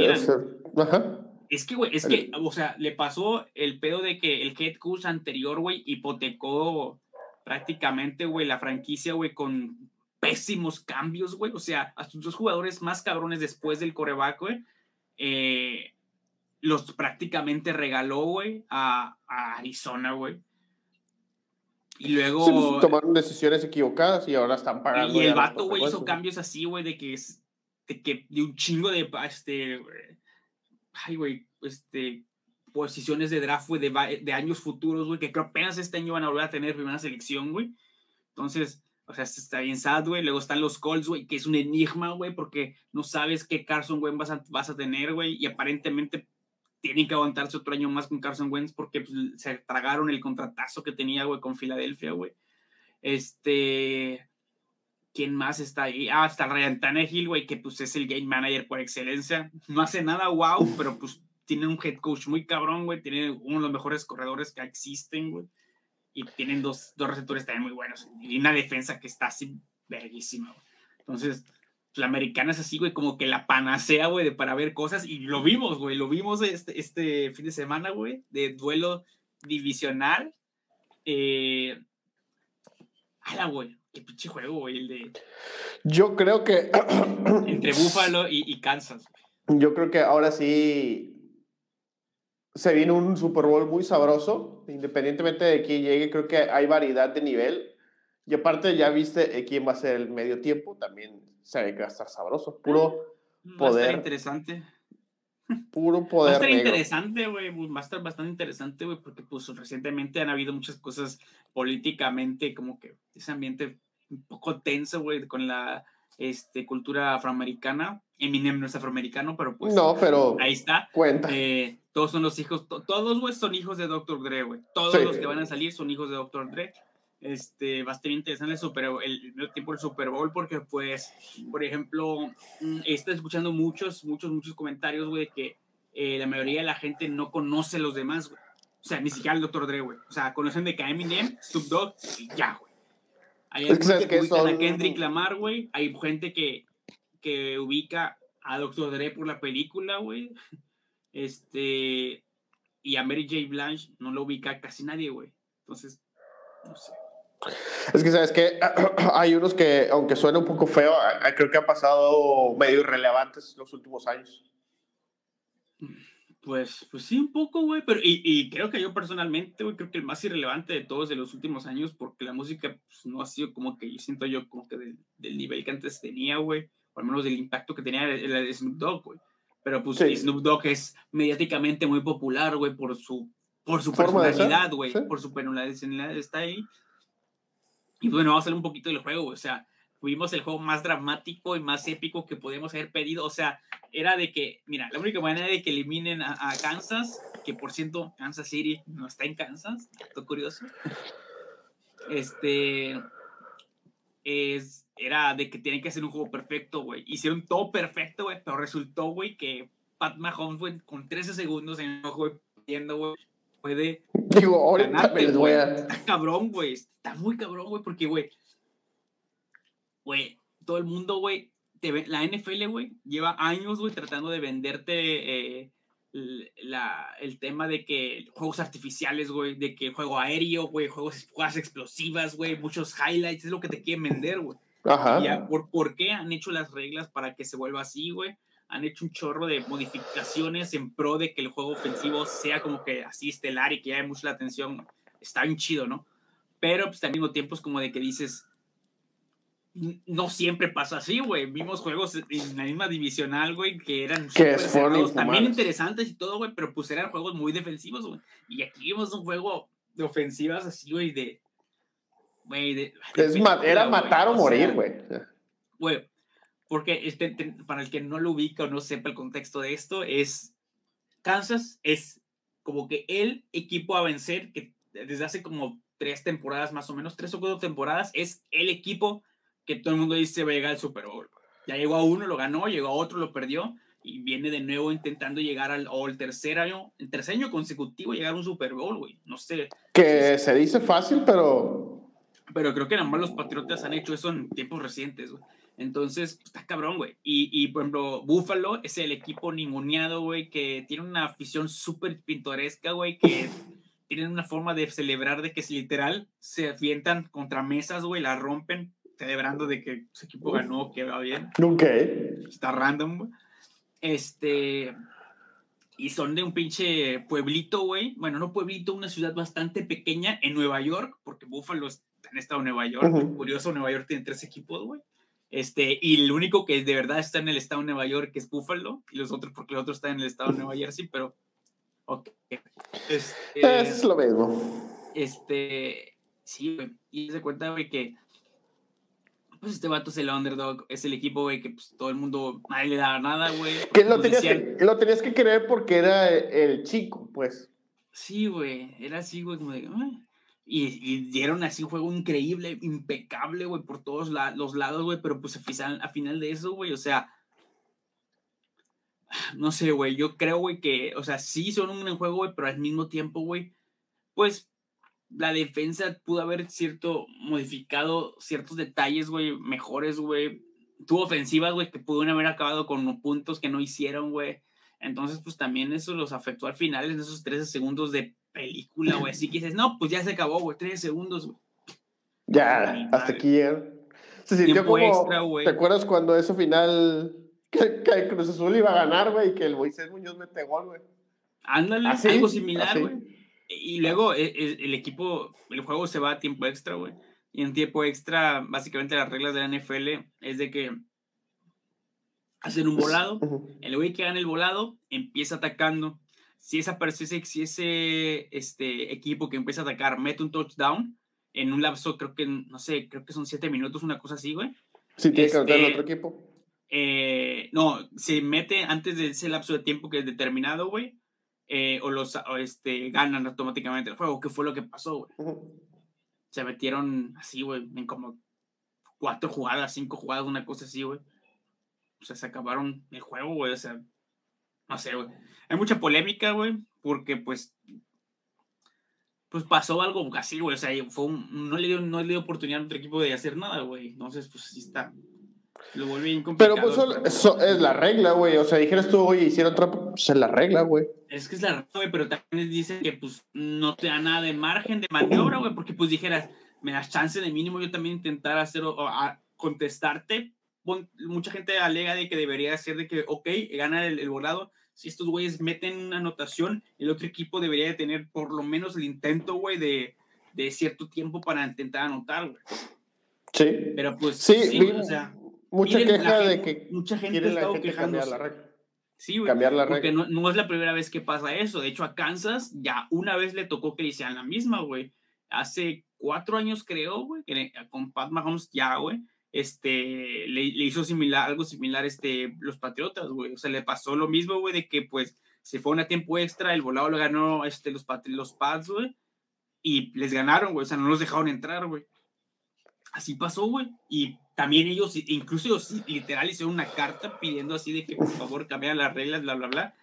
Es que, güey, es que, o sea, le pasó el pedo de que el head coach anterior, güey, hipotecó prácticamente, güey, la franquicia, güey, con pésimos cambios, güey. O sea, a sus dos jugadores más cabrones después del coreback, güey, eh, los prácticamente regaló, güey, a, a Arizona, güey. Y luego. Pues, tomaron decisiones equivocadas y ahora están pagando. Y el vato, güey, hizo cambios así, güey, de que es. De que de un chingo de. Este. Ay, güey. Este. Posiciones de draft, güey, de, de años futuros, güey, que creo apenas este año van a volver a tener primera selección, güey. Entonces, O sea, está bien sad, güey. Luego están los Colts, güey, que es un enigma, güey, porque no sabes qué Carson Wentz vas a, vas a tener, güey. Y aparentemente tienen que aguantarse otro año más con Carson Wentz porque pues, se tragaron el contratazo que tenía, güey, con Filadelfia, güey. Este. ¿Quién más está ahí? Ah, está Ryan Tannehill, güey, que pues es el game manager por excelencia. No hace nada wow, pero pues tiene un head coach muy cabrón, güey. Tiene uno de los mejores corredores que existen, güey y tienen dos, dos receptores también muy buenos y una defensa que está así verguísima. Entonces, la americana es así, güey, como que la panacea, güey, para ver cosas y lo vimos, güey, lo vimos este, este fin de semana, güey, de duelo divisional. Eh, ala, güey, qué pinche juego, güey, el de... Yo creo que... entre Buffalo y, y Kansas. Yo creo que ahora sí se viene un Super Bowl muy sabroso, independientemente de quién llegue, creo que hay variedad de nivel. Y aparte ya viste eh, quién va a ser el medio tiempo, también se ve que va a estar sabroso, puro poder. Va a interesante. Puro poder. Va a estar interesante, güey, va a estar bastante interesante, güey, porque pues recientemente han habido muchas cosas políticamente, como que ese ambiente un poco tenso, güey, con la este, cultura afroamericana. Eminem no es afroamericano, pero pues. No, pero. Ahí está. Cuenta. Eh, todos son los hijos, todos, güey, son hijos de Dr. Dre, güey. Todos los que van a salir son hijos de Dr. Dre. Este, va a estar interesante el, Super, el, el tiempo del Super Bowl porque, pues, por ejemplo, mm, está escuchando muchos, muchos, muchos comentarios, güey, que eh, la mayoría de la gente no conoce a los demás, güey. O sea, ni siquiera el Dr. Dre, güey. O sea, conocen de que Eminem, Snoop Dogg y ya, güey. Hay gente que, ubica a Kendrick Lamar, güey. Hay gente que, que ubica a Dr. Dre por la película, güey. Este, y a Mary J. Blanche no lo ubica casi nadie, güey. Entonces, no sé. Es que, ¿sabes que Hay unos que, aunque suene un poco feo, creo que han pasado medio irrelevantes los últimos años. Pues, pues sí, un poco, güey, pero y, y, creo que yo personalmente, güey, creo que el más irrelevante de todos de los últimos años, porque la música pues, no ha sido como que yo siento yo como que del, del nivel que antes tenía, güey, o al menos del impacto que tenía el, el Snoop Dogg, güey. Pero pues Snoop Dogg es mediáticamente muy popular, güey, por su, por su personalidad, güey, por su personalidad está ahí. Y bueno, vamos a hablar un poquito del juego, o sea, tuvimos el juego más dramático y más épico que podíamos haber pedido, o sea, era de que, mira, la única manera de que eliminen a, Kansas, que por cierto, Kansas City no está en Kansas, esto curioso, este, es era de que tienen que hacer un juego perfecto, güey. Hicieron todo perfecto, güey, pero resultó, güey, que Pat Mahomes, güey, con 13 segundos en el juego, güey, puede. Digo, ahorita me voy a. Está cabrón, güey. Está muy cabrón, güey, porque, güey, güey, todo el mundo, güey, la NFL, güey, lleva años, güey, tratando de venderte eh, la, el tema de que juegos artificiales, güey, de que juego aéreo, güey, juegos, juegos explosivas, güey, muchos highlights, es lo que te quieren vender, güey. Ajá. por, ¿Por qué han hecho las reglas para que se vuelva así, güey? Han hecho un chorro de modificaciones en pro de que el juego ofensivo sea como que así estelar y que haya mucha la atención. Está bien chido, ¿no? Pero pues al mismo tiempo es como de que dices, no siempre pasa así, güey. Vimos juegos en la misma divisional, güey, que eran que también interesantes y todo, güey, pero pues eran juegos muy defensivos, güey. Y aquí vimos un juego de ofensivas así, güey, de era matar o, morir, güey. Güey, porque este, para el que no lo ubica o no sepa el contexto de esto, es Kansas es como que el equipo a vencer que desde hace como tres temporadas más o menos, tres o cuatro temporadas, es el equipo que todo el mundo dice va a llegar al Super Bowl. Ya llegó a uno, lo ganó, llegó a otro, lo perdió y viene de nuevo intentando llegar al o el tercer año, el tercer año consecutivo llegar a un Super Bowl, güey. No sé. Que se dice fácil, pero pero creo que nada más los Patriotas han hecho eso en tiempos recientes, güey. Entonces, pues, está cabrón, güey. Y, y, por ejemplo, Buffalo es el equipo ninguneado, güey, que tiene una afición súper pintoresca, güey, que tienen una forma de celebrar de que si literal se avientan contra mesas, güey, la rompen, celebrando de que su equipo ganó, que va bien. Nunca. Está random, güey. Este. Y son de un pinche pueblito, güey. Bueno, no pueblito, una ciudad bastante pequeña en Nueva York, porque Buffalo es en estado de Nueva York. Curioso, Nueva York tiene tres equipos, güey. Este, y el único que de verdad está en el estado de Nueva York es Buffalo, y los otros, porque los otros están en el estado de Nueva Jersey, pero. Ok. Este, es lo mismo. Este. Sí, güey. Y se cuenta, güey, que. pues este vato es el underdog, es el equipo, güey, que pues todo el mundo, nadie le da nada, güey. Que lo, tenías decían- que lo tenías que creer porque era el chico, pues. Sí, güey, era así, güey, como de... "Ah". Y, dieron así un juego increíble, impecable, güey, por todos los lados, güey, pero pues a final, de eso, güey, o sea... No sé, güey, yo creo, güey, que, o sea, sí son un buen juego, güey, pero al mismo tiempo, güey, pues la defensa pudo haber cierto, modificado ciertos detalles, güey, mejores, güey. Tuvo ofensivas, güey, que pudieron haber acabado con puntos que no hicieron, güey. Entonces, pues también eso los afectó al final en esos 13 segundos de película, güey. Así que dices, no, pues ya se acabó, güey, 13 segundos, güey. Ya, Ay, hasta aquí llegaron. Se sintió como. extra. ¿Te acuerdas cuando ese final que, que el Cruz Azul iba a ganar, güey? Y que el Moisés Muñoz mete gol, güey. Ándale, Así, algo similar, güey. Y luego e- e- el equipo, el juego se va a tiempo extra, güey. Y en tiempo extra, básicamente las reglas de la NFL es de que hacen un volado, Ujú. el güey que gana el volado empieza atacando. Si esa si ese, si ese este, equipo que empieza a atacar mete un touchdown en un lapso, creo que, no sé, creo que son siete minutos, una cosa así, güey. Sí, tiene que anotar el Este- otro equipo. Eh, no, se mete antes de ese lapso de tiempo que es determinado, güey. eh, o los o este, ganan automáticamente el juego, que fue lo que pasó, güey. Se metieron así, güey, en como cuatro jugadas, cinco jugadas, una cosa así, güey. O sea, se acabaron el juego, güey. O sea, no sé, güey. Hay mucha polémica, güey, porque pues pues pasó algo así, güey. O sea, fue un- no, le dio, no le dio oportunidad a otro equipo de hacer nada, güey. Entonces, pues sí está. Lo vuelve bien complicado. Pero pues eso, es la regla, güey. O sea, dijeras tú, oye, hicieron trampa, pues es la regla, güey. Es que es la razón, güey, pero también dicen que pues no te da nada de margen de maniobra, güey, porque pues dijeras, me das chance de mínimo yo también intentar hacer o, o a contestarte. Mucha gente alega de que debería ser de que, ok, gana el, el volado. Si estos güeyes meten una anotación, el otro equipo debería de tener por lo menos el intento, güey, de, de cierto tiempo para intentar anotar, güey. Sí. Pero pues, Sí, sí, vi güey, o sea, mucha queja de gente- que mucha gente ha estado gente cambiar quejándose. la regla. Sí, güey. Cambiar la Porque regla. no, no es la primera vez que pasa eso. De hecho, a Kansas ya una vez le tocó que le hicieran la misma, güey. Hace cuatro años, creo, güey, que con Pat Mahomes ya, güey, este, le, hizo similar, algo similar, este, los Patriotas, güey. O sea, le pasó lo mismo, güey, de que, pues, se fue a tiempo extra, el volado lo ganó, este, los, Patri- los Pats, güey, y les ganaron, güey. O sea, no los dejaron entrar, güey. Así pasó, güey. Y también ellos, incluso ellos literal hicieron una carta pidiendo así de que por favor cambiaran las reglas, bla, bla, bla.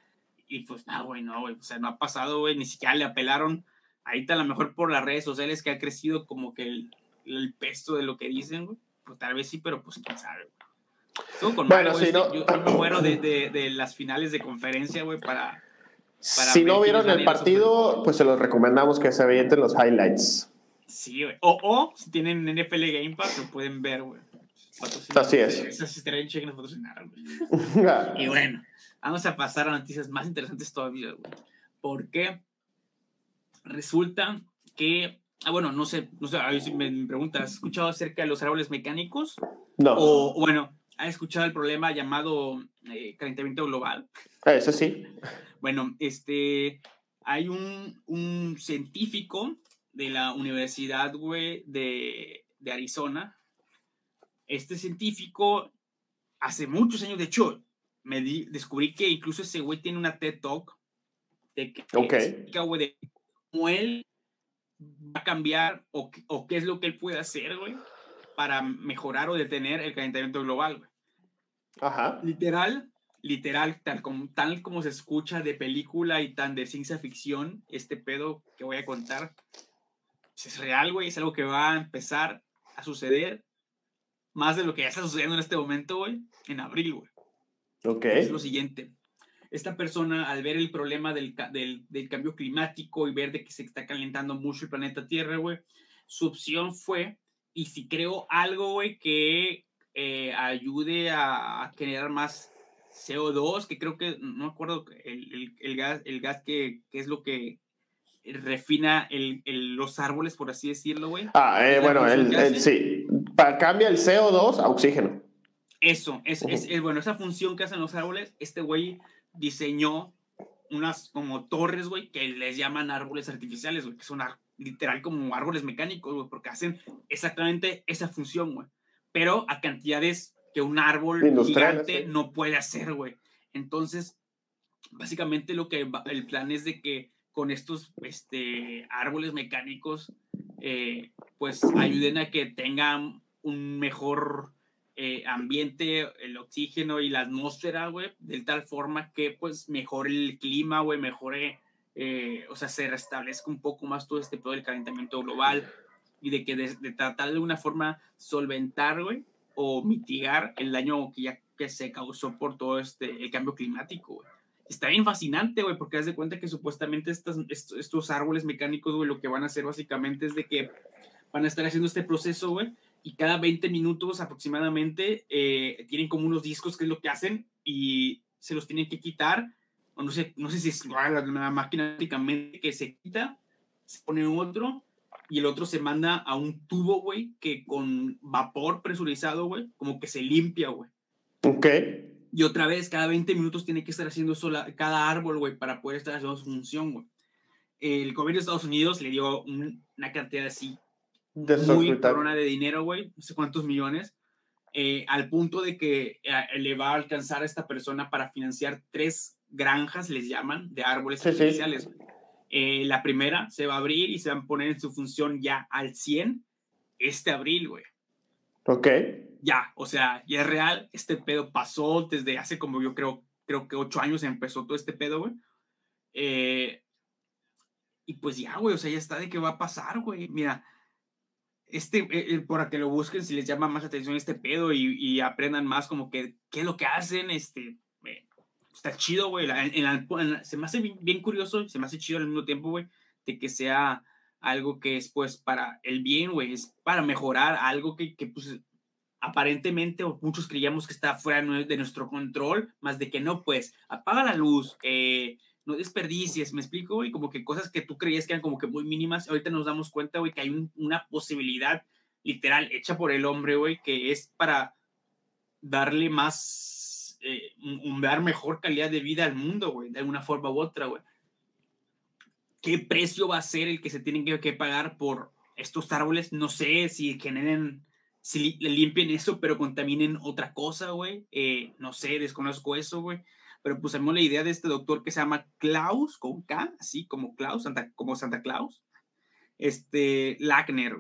Y pues, no, güey, no, güey. O sea, no ha pasado, güey. Ni siquiera le apelaron. Ahorita a lo mejor por las redes sociales que ha crecido como que el, el peso de lo que dicen, güey. Pues tal vez sí, pero pues quién sabe, güey. Estuvo con Bueno, que ¿no? Yo, yo muero de, de, de las finales de conferencia, güey, para... para Si no vieron el partido, pues se los recomendamos que se avienten los highlights. Sí, güey. O, o si tienen NFL Game Pass, lo pueden ver, güey. Así es. Esas que nos güey. Y bueno, vamos a pasar a noticias más interesantes todavía, güey. Porque resulta que. Ah, bueno, no sé, no sé, a ver si me me preguntas, ¿has escuchado acerca de los árboles mecánicos? no, O, bueno, ¿has escuchado el problema llamado eh, calentamiento global? eso sí. Bueno, este, hay un, un científico de la Universidad, güey, de, de Arizona. Este científico, hace muchos años, de hecho, me di- descubrí que incluso ese güey tiene una TED Talk de que Ok. explica, güey, de cómo él va a cambiar o, o qué es lo que él puede hacer, güey, para mejorar o detener el calentamiento global, güey Ajá. literal, literal, tal como, tal como se escucha de película y tan de ciencia ficción, este pedo que voy a contar pues, es real, güey, es algo que va a empezar a suceder más de lo que ya está sucediendo en este momento, güey, en abril, güey. Ok. Es lo siguiente. Esta persona, al ver el problema del, del, del cambio climático y ver de que se está calentando mucho el planeta Tierra, güey, su opción fue, y si creo algo, güey, que eh, ayude a, a generar más CO2, que creo que, no me acuerdo, el, el- el gas, el gas que, que es lo que refina el, el- los árboles, por así decirlo, güey. Ah, eh, ¿Es la bueno, el, sí. Pa- cambia el CO2 a oxígeno. Eso, es, es, es- bueno, esa función que hacen los árboles, este güey diseñó unas como torres, güey, que les llaman árboles artificiales, güey, que son literal como árboles mecánicos, güey, porque hacen exactamente esa función, güey. pero a cantidades que un árbol gigante no puede hacer, güey. Entonces, básicamente lo que el plan es de que con estos este, árboles mecánicos, eh, pues ayuden a que tengan un mejor eh, ambiente, el oxígeno y la atmósfera, güey, de tal forma que pues mejore el clima, güey, mejore, eh, o sea, se restablezca un poco más todo este pedo del calentamiento global y de que de, tratar de una forma solventar, güey, o mitigar el daño que ya que se causó por todo este, el cambio climático, güey. Está bien fascinante, güey, porque haz de cuenta que supuestamente estos, estos árboles mecánicos, güey, lo que van a hacer básicamente es de que van a estar haciendo este proceso, güey, y cada 20 minutos aproximadamente eh, tienen como unos discos que es lo que hacen y se los tienen que quitar, o no sé, no sé si es la, la máquina que se quita, se pone otro y el otro se manda a un tubo, güey, que con vapor presurizado, güey, como que se limpia, güey. Ok. Y otra vez, cada 20 minutos tiene que estar haciendo sola, cada árbol, güey, para poder estar haciendo su función, güey. El gobierno de Estados Unidos le dio una cantidad así de muy corona de dinero, güey, no sé cuántos millones, eh, al punto de que eh, le va a alcanzar a esta persona para financiar tres granjas, les llaman, de árboles artificiales. Eh, la primera se va a abrir y se van a poner en su función ya al 100 este abril, güey. Ok. Ya, o sea, ya es real. Este pedo pasó desde hace como yo creo, creo que ocho años empezó todo este pedo, güey. y pues ya, güey, o sea, ya está de qué va a pasar, güey. Mira, este, eh, eh, para que lo busquen si les llama más atención este pedo y, y aprendan más como que qué es lo que hacen, este, eh, está chido, güey, se me hace bien, curioso, se me hace chido al mismo tiempo, güey, de que sea algo que es pues para el bien, güey, es para mejorar algo que, que pues aparentemente muchos creíamos que está fuera de nuestro control, más de que no, pues apaga la luz, eh, no desperdicies, me explico, güey, como que cosas que tú creías que eran como que muy mínimas, ahorita nos damos cuenta, güey, que hay una posibilidad literal hecha por el hombre, güey, que es para darle más, eh, dar mejor calidad de vida al mundo, güey, de alguna forma u otra, güey. ¿Qué precio va a ser el que se tienen que, pagar por estos árboles? No sé si generen, si limpien eso, pero contaminen otra cosa, güey. Eh, no sé, desconozco eso, güey pero pues la idea de este doctor que se llama Klaus, con K, así como Klaus, Santa, como Santa Claus, este, Lackner.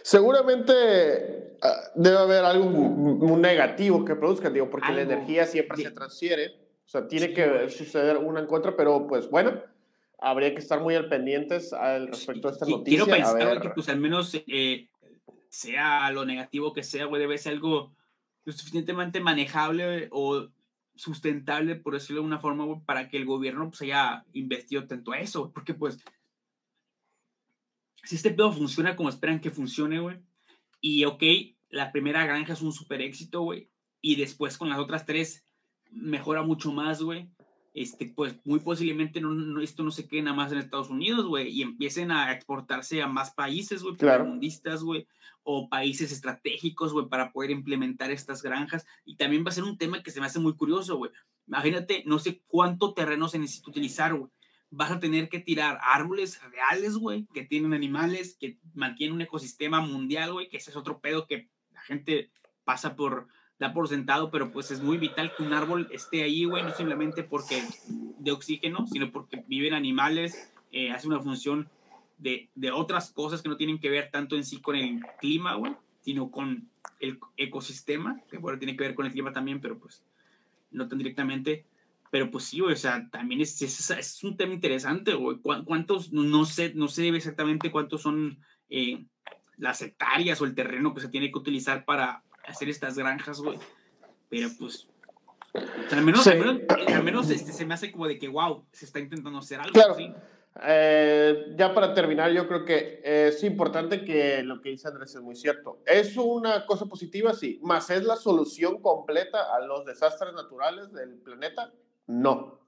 Seguramente ah, debe haber algo muy negativo que produzca, digo, porque la energía siempre se transfiere, o sea, tiene que suceder una en contra, pero pues bueno, habría que estar muy al pendientes al respecto de esta noticia. Quiero pensar que pues al menos eh, sea lo negativo que sea, güey, debe ser algo lo suficientemente manejable o sustentable, por decirlo de una forma, para que el gobierno pues, haya investido tanto a eso, porque pues, si este pedo funciona como esperan que funcione, y ok, la primera granja es un super éxito, y después con las otras tres mejora mucho más, güey, este, pues muy posiblemente no, esto no se quede nada más en Estados Unidos, güey, y empiecen a exportarse a más países, güey, claro. mundistas, güey, o países estratégicos, güey, para poder implementar estas granjas. Y también va a ser un tema que se me hace muy curioso, güey. Imagínate, no sé cuánto terreno se necesita utilizar, güey. Vas a tener que tirar árboles reales, güey, que tienen animales, que mantienen un ecosistema mundial, güey, que ese es otro pedo que la gente pasa por, da por sentado, pero pues es muy vital que un árbol esté ahí, güey, no simplemente porque de oxígeno, sino porque viven animales, eh, hace una función de, de, otras cosas que no tienen que ver tanto en sí con el clima, güey, sino con el ecosistema, que bueno, tiene que ver con el clima también, pero pues no tan directamente. Pero pues sí, güey, o sea, también es, es, es un tema interesante, güey. ¿Cuántos, no sé, no sé exactamente cuántos son eh, las hectáreas o el terreno que se tiene que utilizar para hacer estas granjas, güey. Pero pues, al menos, al menos, este, se me hace como de que, wow, se está intentando hacer algo. Claro. Eh, ya para terminar, yo creo que es importante que lo que dice Andrés es muy cierto. ¿Es una cosa positiva? Sí. ¿Más es la solución completa a los desastres naturales del planeta? No.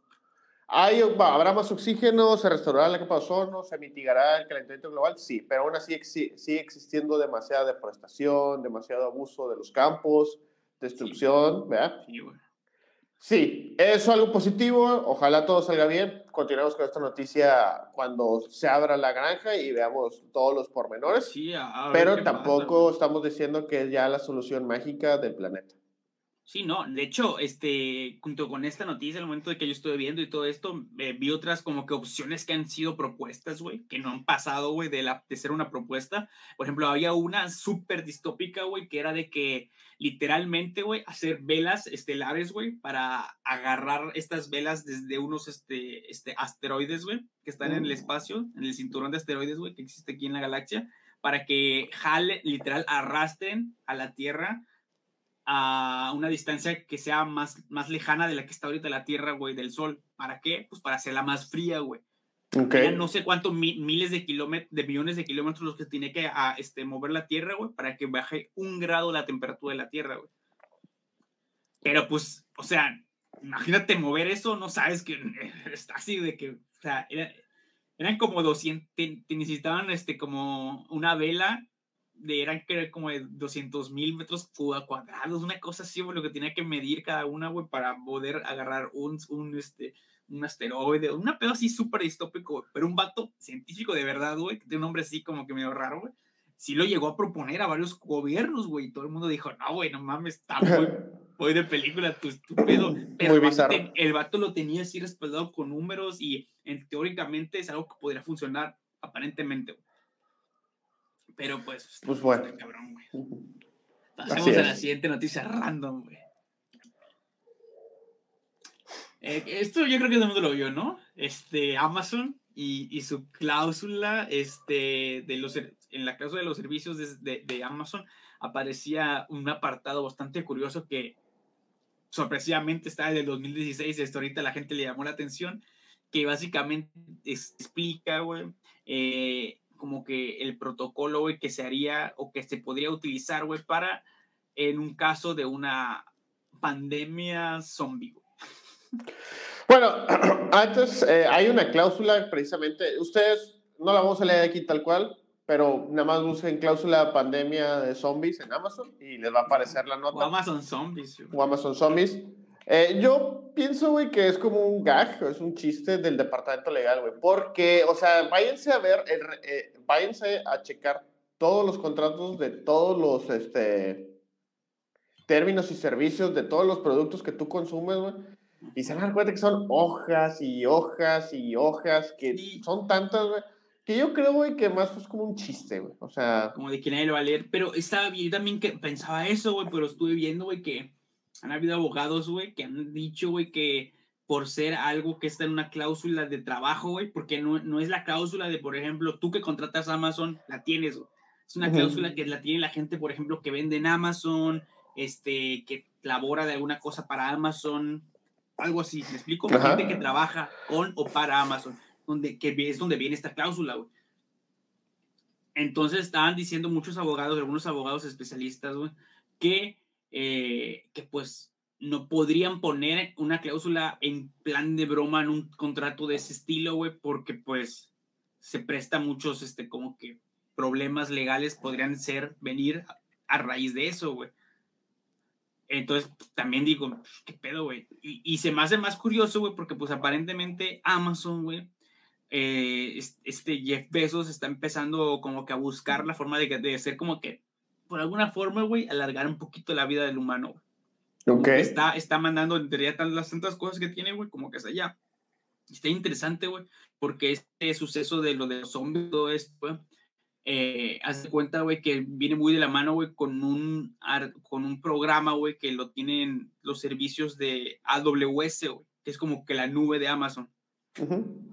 ¿Hay, ¿Habrá más oxígeno? ¿Se restaurará la capa de ozono? ¿Se mitigará el calentamiento global? Sí, pero aún así sigue existiendo demasiada deforestación, demasiado abuso de los campos, destrucción, ¿verdad? Sí, ¿es algo positivo? Ojalá todo salga bien. continuamos con esta noticia cuando se abra la granja y veamos todos los pormenores. Sí, a, pero tampoco pasa, estamos diciendo que es ya la solución mágica del planeta. Sí, no, de hecho, este, junto con esta noticia, al momento de que yo estuve viendo y todo esto, eh, vi otras como que opciones que han sido propuestas, güey, que no han pasado, güey, de, la, de ser una propuesta. Por ejemplo, había una súper distópica, güey, que era de que literalmente, güey, hacer velas estelares, güey, para agarrar estas velas desde unos, este, este, asteroides, güey, que están en el Mm. espacio, en el cinturón de asteroides, güey, que existe aquí en la galaxia, para que jale, literal, arrastren a la Tierra a una distancia que sea más, más lejana de la que está ahorita la Tierra, güey, del Sol. ¿Para qué? Pues para hacerla más fría, güey. Ok. Eran no sé cuántos mi- miles de kilómetros, de millones de kilómetros los que tiene que a, este, mover la Tierra, güey, para que baje un grado la temperatura de la Tierra, güey. Pero pues, o sea, imagínate mover eso, no sabes que está así de que, o sea, era- eran como 200, te, te necesitaban este, como una vela eran como de 200 mil metros cua- cuadrados, una cosa así, güey, lo que tenía que medir cada una, güey, para poder agarrar un, un, este, un asteroide, una pedo así súper distópico, güey, pero un vato científico de verdad, güey, que tiene un nombre así como que medio raro, güey, sí lo llegó a proponer a varios gobiernos, güey, y todo el mundo dijo, no, güey, no mames, está muy, muy de película tu, pedo, pero Muy el, vato bizarro. ten- el vato lo tenía así respaldado con números y en, teóricamente es algo que podría funcionar aparentemente, güey. Pero pues, Pues bueno. está cabrón, Pasemos a la siguiente noticia random, güey. Eh, esto yo creo que todo el mundo lo vio, ¿no? Este, Amazon y, y su cláusula, este, de los, en la cláusula de los servicios de, de- de Amazon aparecía un apartado bastante curioso que sorpresivamente está desde el 2016 y hasta ahorita la gente le llamó la atención, que básicamente explica, güey, eh, como que el protocolo, güey, que se haría o que se podría utilizar, güey, para en un caso de una pandemia zombie, güey. Bueno, antes eh, hay una cláusula precisamente, ustedes no la vamos a leer aquí tal cual, pero nada más busquen cláusula pandemia de zombies en Amazon y les va a aparecer la O nota. Amazon Zombies, güey. O Amazon Zombies. Eh, yo pienso, güey, que es como un gag, es un chiste del departamento legal, güey. Porque, o sea, váyanse a ver, el eh, váyanse a checar todos los contratos de todos los este, términos y servicios de todos los productos que tú consumes, güey. Y se dar cuenta que son hojas y hojas y hojas, que Sí. son tantas, güey, que yo creo, güey, que más es como un chiste, güey. O sea, como de que nadie lo va a leer, pero estaba bien, yo también que pensaba eso, güey, pero estuve viendo, güey, que han habido abogados, güey, que han dicho, güey, que por ser algo que está en una cláusula de trabajo, güey, porque no, no es la cláusula de, por ejemplo, tú que contratas a Amazon, la tienes, güey. Es una cláusula que la tiene la gente, por ejemplo, que vende en Amazon, este, que labora de alguna cosa para Amazon, algo así, ¿me explico? Ajá. Gente que trabaja con o para Amazon, donde, que es donde viene esta cláusula, güey. Entonces estaban diciendo muchos abogados, algunos abogados especialistas, güey, que, eh, que pues no podrían poner una cláusula en plan de broma en un contrato de ese estilo, güey, porque pues se presta muchos, este, como que problemas legales podrían ser, venir a, raíz de eso, güey. Entonces, también digo, ¿qué pedo, güey? Y, y se me hace más curioso, güey, porque pues aparentemente Amazon, güey, eh, es- este Jeff Bezos está empezando como que a buscar la forma de, de hacer como que, por alguna forma, güey, alargar un poquito la vida del humano, güey. Ok. Está, está mandando en teoría tan- las tantas cosas que tiene, güey, como que es allá. Está interesante, güey, porque este suceso de lo de los zombies, todo esto, güey, eh, haz de cuenta, güey, que viene muy de la mano, güey, con un, con un programa, güey, que lo tienen los servicios de AWS, güey, que es como que la nube de Amazon Ujú.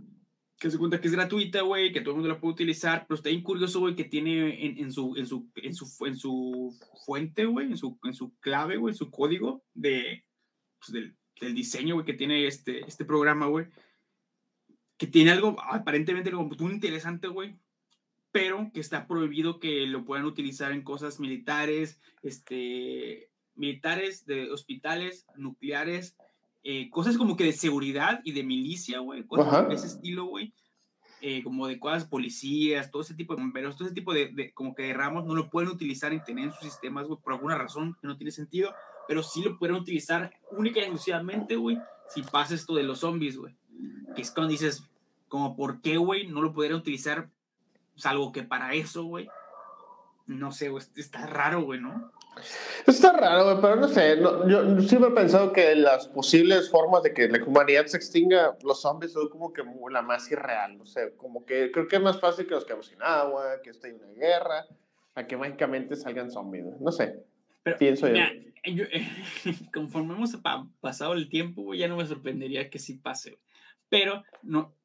Que se cuenta que es gratuita, güey, que todo el mundo la puede utilizar, pero está bien curioso, güey, que tiene en, en su, en, su, en, su, en su fuente, güey, en su, en su clave, güey, en su código de, pues, del, del diseño, güey, que tiene este, este programa, güey, que tiene algo aparentemente algo muy interesante, güey, pero que está prohibido que lo puedan utilizar en cosas militares, este, militares, de hospitales, nucleares, eh, cosas como que de seguridad y de milicia, güey, cosas Ajá. de ese estilo, güey, eh, como de cosas policías, todo ese tipo de bomberos, todo ese tipo de, de- como que de ramos no lo pueden utilizar y tener en sus sistemas, güey, por alguna razón que no tiene sentido, pero sí lo pueden utilizar única y exclusivamente, güey, si pasa esto de los zombies, güey. Que es cuando dices, como, ¿por qué, güey? No lo pudieran utilizar, salvo que para eso, güey. No sé, güey, está raro, güey, ¿no? Está raro, güey, pero no sé. yo siempre he pensado que las posibles formas de que la humanidad se extinga, los zombies son como que la más irreal. No sé, como que creo que es más fácil que nos quedemos sin agua, que esté una guerra, a que mágicamente salgan zombies. No sé. pienso yo. conforme hemos pasado el tiempo, güey, ya no me sorprendería que sí pase. Pero no,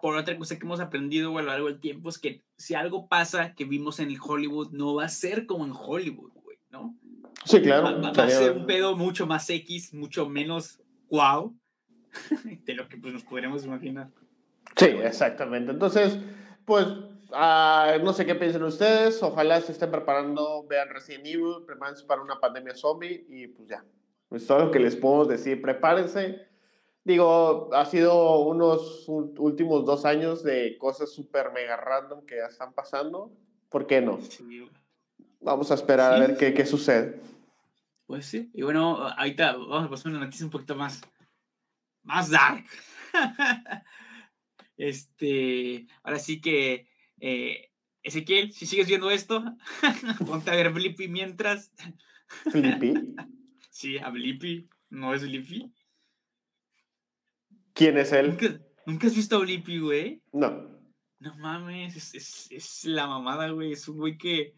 por otra cosa que hemos aprendido güey, a lo largo del tiempo es que si algo pasa que vimos en el Hollywood, no va a ser como en Hollywood, ¿no? Sí, claro. Va, a ser un pedo mucho más X, mucho menos wow de lo que pues, nos podríamos imaginar. Sí, exactamente. Entonces, pues, uh, no sé qué piensan ustedes. Ojalá se estén preparando, vean Resident Evil, prepárense para una pandemia zombie y pues ya. Es todo lo que les puedo decir. Prepárense Digo, ha sido unos últimos dos años de cosas súper mega random que ya están pasando. ¿Por qué no? Vamos a esperar a ver qué, qué, sucede. Pues sí. Y bueno, ahorita vamos a pasar una noticia un poquito más, más dark. este, ahora sí que, eh, Ezequiel, si sigues viendo esto, ponte a ver Blippi mientras. ¿Blippi? sí, a Blippi. ¿No es Blippi? ¿Quién es él? ¿Nunca, has visto a Blippi, güey? No. No mames, es, es, es, la mamada, güey. Es un güey que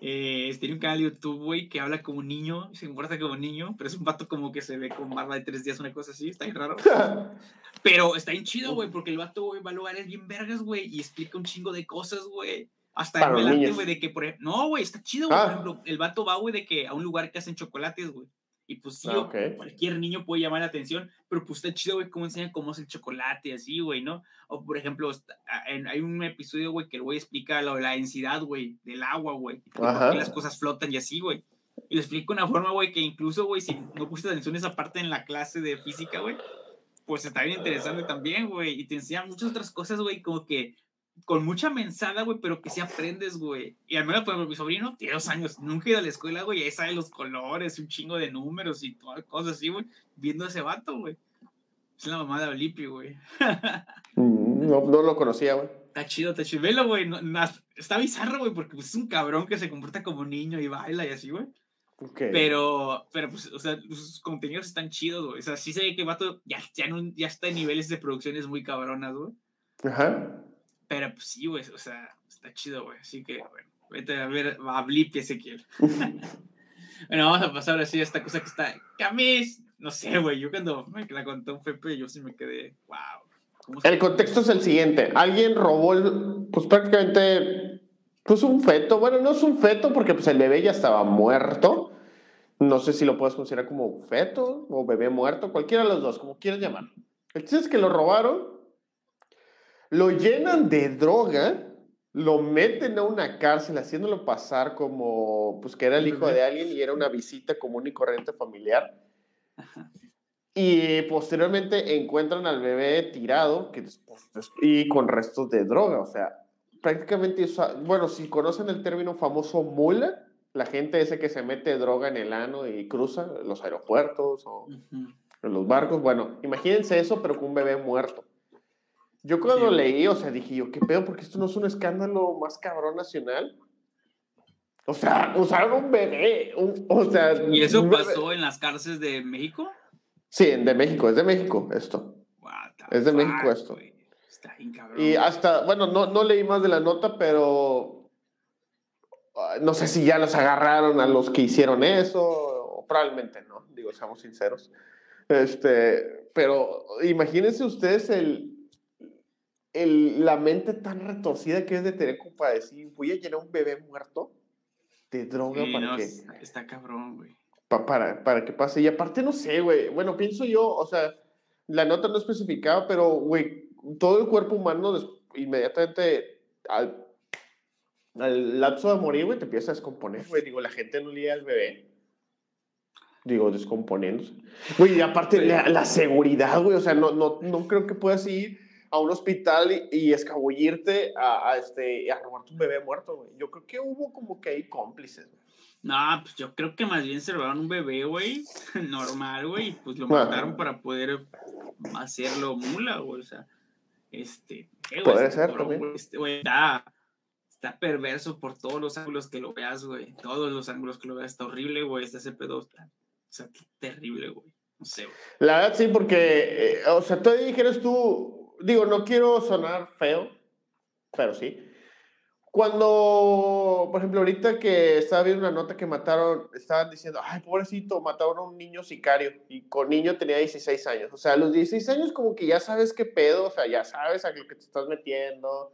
eh, tiene un canal de YouTube, güey, que habla como niño, se comporta como niño, pero es un vato como que se ve con barba de tres días, una cosa así, está bien raro. pero está bien chido, güey, porque el vato, güey, va a lugares bien vergas, güey, y explica un chingo de cosas, güey. Hasta el adelante, güey, de que, por ejemplo, no, güey, está chido, güey. Por ah. ejemplo, el vato va, güey, de que a un lugar que hacen chocolates, güey. Y pues sí, ah, cualquier niño puede llamar la atención, pero pues está chido, güey, cómo enseña cómo es el chocolate, así, güey, ¿no? O por ejemplo, hay un episodio, güey, que el güey explica lo, la densidad, güey, del agua, güey, por qué las cosas flotan y así, güey. Y lo explica de una forma, güey, que incluso, güey, si no pusiste atención a esa parte en la clase de física, güey, pues está bien interesante también, güey. Y te enseña muchas otras cosas, güey, como que con mucha mensada, güey, pero que sí aprendes, güey. Y al menos, por mi sobrino tiene dos años, nunca ha ido a la escuela, güey, y ahí sabe los colores, un chingo de números y todas cosas así, güey, viendo a ese vato, güey. Es la mamá de Olipi, güey. Mm, no, no, lo conocía, güey. Está chido, está chido. Velo, güey. está bizarro, güey, porque pues, es un cabrón que se comporta como niño y baila y así, güey. Okay. Pero, pero, pues, o sea, sus contenidos están chidos, güey. O sea, sí se ve que el vato ya, ya, ya está en niveles de producciones muy cabronas, güey. Ajá. Pero pues sí, güey, o sea, está chido, güey. Así que, bueno, vete a ver a Blip Ezequiel. bueno, vamos a pasar así a esta cosa que está. Camis, no sé, güey. Yo cuando me la contó Pepe, yo sí me quedé, wow. El contexto es el siguiente. Alguien robó, pues prácticamente, pues un feto. Bueno, no es un feto porque pues el bebé ya estaba muerto. No sé si lo puedes considerar como feto o bebé muerto, cualquiera de los dos, como quieras llamar. El chiste es que lo robaron lo llenan de droga, lo meten a una cárcel haciéndolo pasar como pues que era el hijo de alguien y era una visita común y corriente familiar. Y posteriormente encuentran al bebé tirado que y con restos de droga. O sea, prácticamente, bueno, si conocen el término famoso mula, la gente ese que se mete droga en el ano y cruza los aeropuertos o en los barcos. Bueno, imagínense eso, pero con un bebé muerto. Yo cuando leí, o sea, dije yo, ¿qué pedo? Porque esto no es un escándalo más cabrón nacional. O sea, usaron un bebé. o sea, ¿Y eso pasó en las cárceles de México? Sí, de México, es de México esto. Es de México esto. Está Y hasta, bueno, no, no leí más de la nota, pero no sé si ya los agarraron a los que hicieron eso, o probablemente no, digo, seamos sinceros. Este, pero imagínense ustedes el, el, la mente tan retorcida que es de tener para decir, voy a llenar un bebé muerto de droga para que... Está cabrón, güey. para, para que pase. Y aparte, no sé, güey. Bueno, pienso yo, o sea, la nota no especificaba, pero, güey, todo el cuerpo humano inmediatamente al, al lapso de morir, güey, te empieza a descomponer, güey. Digo, la gente no lía al bebé. Digo, descomponiéndose. Güey, y aparte, la, la seguridad, güey, o sea, no, no, no creo que puedas ir a un hospital y, y escabullirte a, a, este, a robarte un bebé muerto, güey. Yo creo que hubo como que ahí cómplices, güey. No, pues yo creo que más bien se robaron un bebé, güey, normal, güey, y pues lo mataron para poder hacerlo mula, güey, o sea, este... Eh, Puede ser también. Este, güey, está, está perverso por todos los ángulos que lo veas, güey, todos los ángulos que lo veas, está horrible, güey, está ese pedo, está, o sea, terrible, güey, no sé, güey. La verdad sí, porque, eh, o sea, tú dijeras tú, digo, no quiero sonar feo, pero sí, cuando, por ejemplo, ahorita que estaba viendo una nota que mataron, estaban diciendo, ay, pobrecito, mataron a un niño sicario y con niño tenía 16 años. O sea, a los 16 años como que ya sabes qué pedo, o sea, ya sabes a lo que te estás metiendo,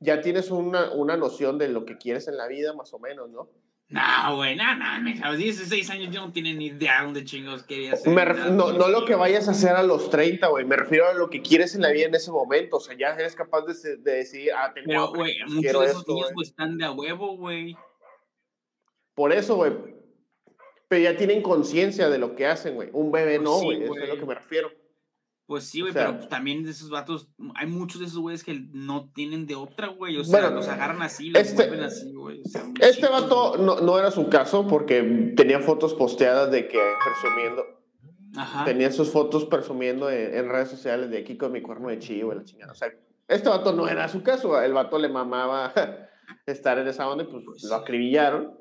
ya tienes una, una noción de lo que quieres en la vida, más o menos, ¿no? No, güey, no, no, a los 16 años yo no tiene ni idea dónde chingos quería hacer. no, no lo que vayas a hacer a los 30, güey, me refiero a lo que quieres en la vida en ese momento, o sea, ya eres capaz de, de decir, ah, tengo Pero, güey, pues, muchos de esos niños pues, están de a huevo, güey. Por eso, güey, pero ya tienen conciencia de lo que hacen, güey. Un bebé pues no, güey, eso es lo que me refiero. Pues sí, güey, pero también de esos vatos, hay muchos de esos güeyes que no tienen de otra, güey. O sea, los agarran así, los este, vuelven así, güey. este vato no, no, era su caso porque tenía fotos posteadas de que presumiendo. Ajá. Tenía sus fotos presumiendo en, redes sociales de aquí con mi cuerno de chivo, la chingada. O sea, este vato no era su caso. El vato le mamaba estar en esa onda y pues, pues lo acribillaron.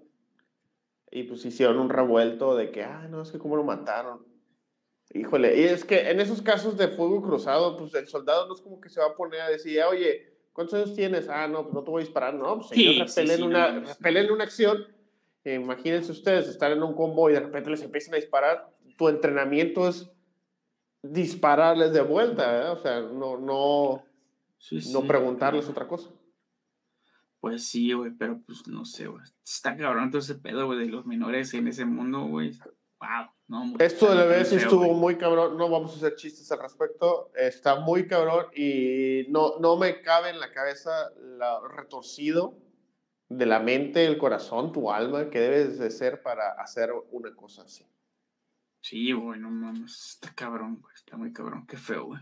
Y pues hicieron un revuelto de que, ah, no, es que cómo lo mataron. Híjole, y es que en esos casos de fuego cruzado, pues el soldado no es como que se va a poner a decir, oye, ¿cuántos años tienes? Ah, no, pues no te voy a disparar, no, pues ellos repelen, una, una acción. imagínense ustedes estar en un combo y de repente les empiezan a disparar. Tu entrenamiento es dispararles de vuelta, o sea, no, no, no preguntarles otra cosa. Pues sí, güey, pero pues no sé, güey. Está cabrón todo ese pedo, güey, de los menores en ese mundo, güey. Wow. Esto de vez estuvo muy cabrón, no vamos a hacer chistes al respecto, está muy cabrón y no, no me cabe en la cabeza lo retorcido de la mente, el corazón, tu alma, que debes de ser para hacer una cosa así. Sí, bueno, mames, está cabrón, está muy cabrón, qué feo, güey.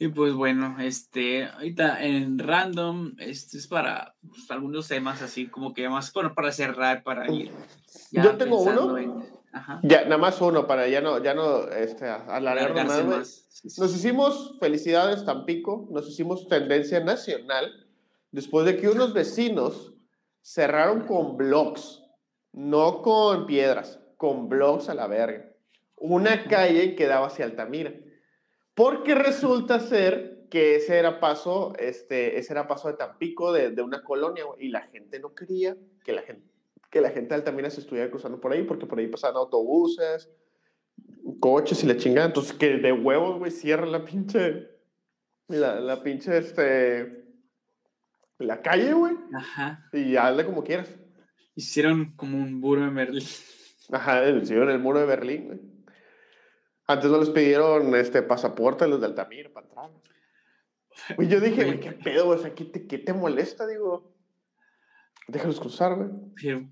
Y pues bueno, este, ahorita en random, este es para pues, algunos temas así como que más bueno, para cerrar, para ir. Yo tengo uno. Ya, nada más uno para ya no, ya no este, alargar más. Nos hicimos felicidades Tampico, nos hicimos tendencia nacional después de que unos vecinos cerraron con blogs, no con piedras, con blogs a la verga. Una calle que daba hacia Altamira. Porque resulta ser que ese era paso, este, ese era paso de Tampico, de, de una colonia, y la gente no quería que la gente que la gente de Altamira se estuviera cruzando por ahí, porque por ahí pasaban autobuses, coches y la chingada. Entonces, que de huevos, güey, cierra la pinche. La, la pinche, este. La calle, güey. Ajá. Y hazle como quieras. Hicieron como un muro de Berlín. Ajá, hicieron el muro de Berlín, güey. Antes no les pidieron este pasaporte a los de Altamira para entrar. Güey, yo dije, güey, qué pedo, o sea, ¿qué te, ¿qué te molesta? Digo, déjalos cruzar, güey.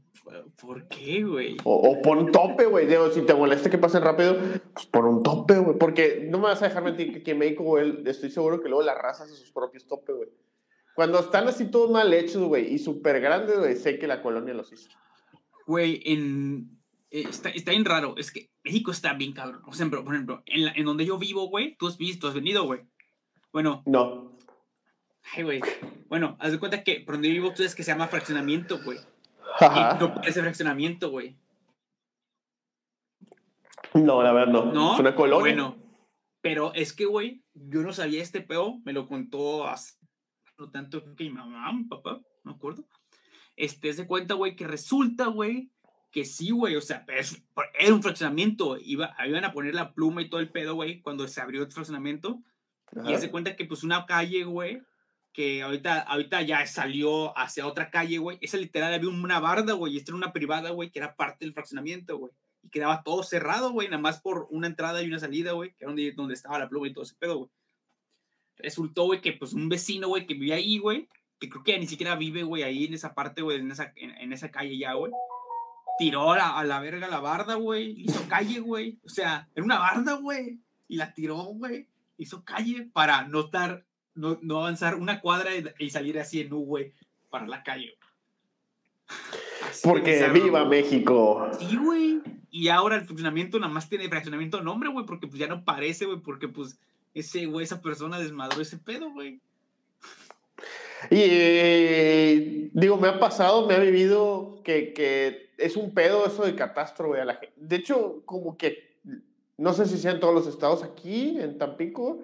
¿Por qué, güey? O, pon tope, güey. Digo, si te molesta que pasen rápido, pues pon un tope, güey. Porque no me vas a dejar mentir que en México, güey, estoy seguro que luego la raza hace sus propios topes, güey. Cuando están así todos mal hechos, güey, y súper grandes, güey, sé que la colonia los hizo. Güey, en... Eh, está, está bien raro. Es que México está bien cabrón. Por ejemplo, por ejemplo en, en donde yo vivo, güey, tú has visto, has venido, güey. Bueno. No. Ay, güey. Bueno, haz de cuenta que por donde vivo tú es que se llama fraccionamiento, güey. Ajá. no parece fraccionamiento, güey. No, la verdad no. ¿No? Es una colonia. Bueno, pero es que, güey, yo no sabía este peo, me lo contó hace, lo tanto que mi mamá, mi papá, no me acuerdo. Este, se cuenta, güey, que resulta, güey, que sí, güey, o sea, es, era un fraccionamiento, iba, iban a poner la pluma y todo el pedo, güey, cuando se abrió el fraccionamiento. Y se cuenta que, pues, una calle, güey, que ahorita, ahorita ya salió hacia otra calle, güey. Esa literal había una barda, güey, y esta era una privada, güey, que era parte del fraccionamiento, güey. Y quedaba todo cerrado, güey, nada más por una entrada y una salida, güey, que era donde, donde estaba la pluma y todo ese pedo, güey. Resultó, güey, que pues un vecino, güey, que vivía ahí, güey, que creo que ya ni siquiera vive, güey, ahí en esa parte, güey, en esa, en, esa calle ya, güey. Tiró a, a la verga la barda, güey, hizo calle, güey. O sea, era una barda, güey, y la tiró, güey. Hizo calle para no estar no, no avanzar una cuadra y, y salir así en U, güey, para la calle. Así Porque viva. México. Sí, güey. Y ahora el fraccionamiento nada más tiene fraccionamiento nombre, güey, porque pues ya no parece, güey, porque pues ese güey, esa persona desmadró ese pedo, güey. Y eh, digo, me ha pasado, me ha vivido que, que es un pedo eso de catastro, güey, a la gente. De hecho, como que, no sé si sea en todos los estados aquí, en Tampico,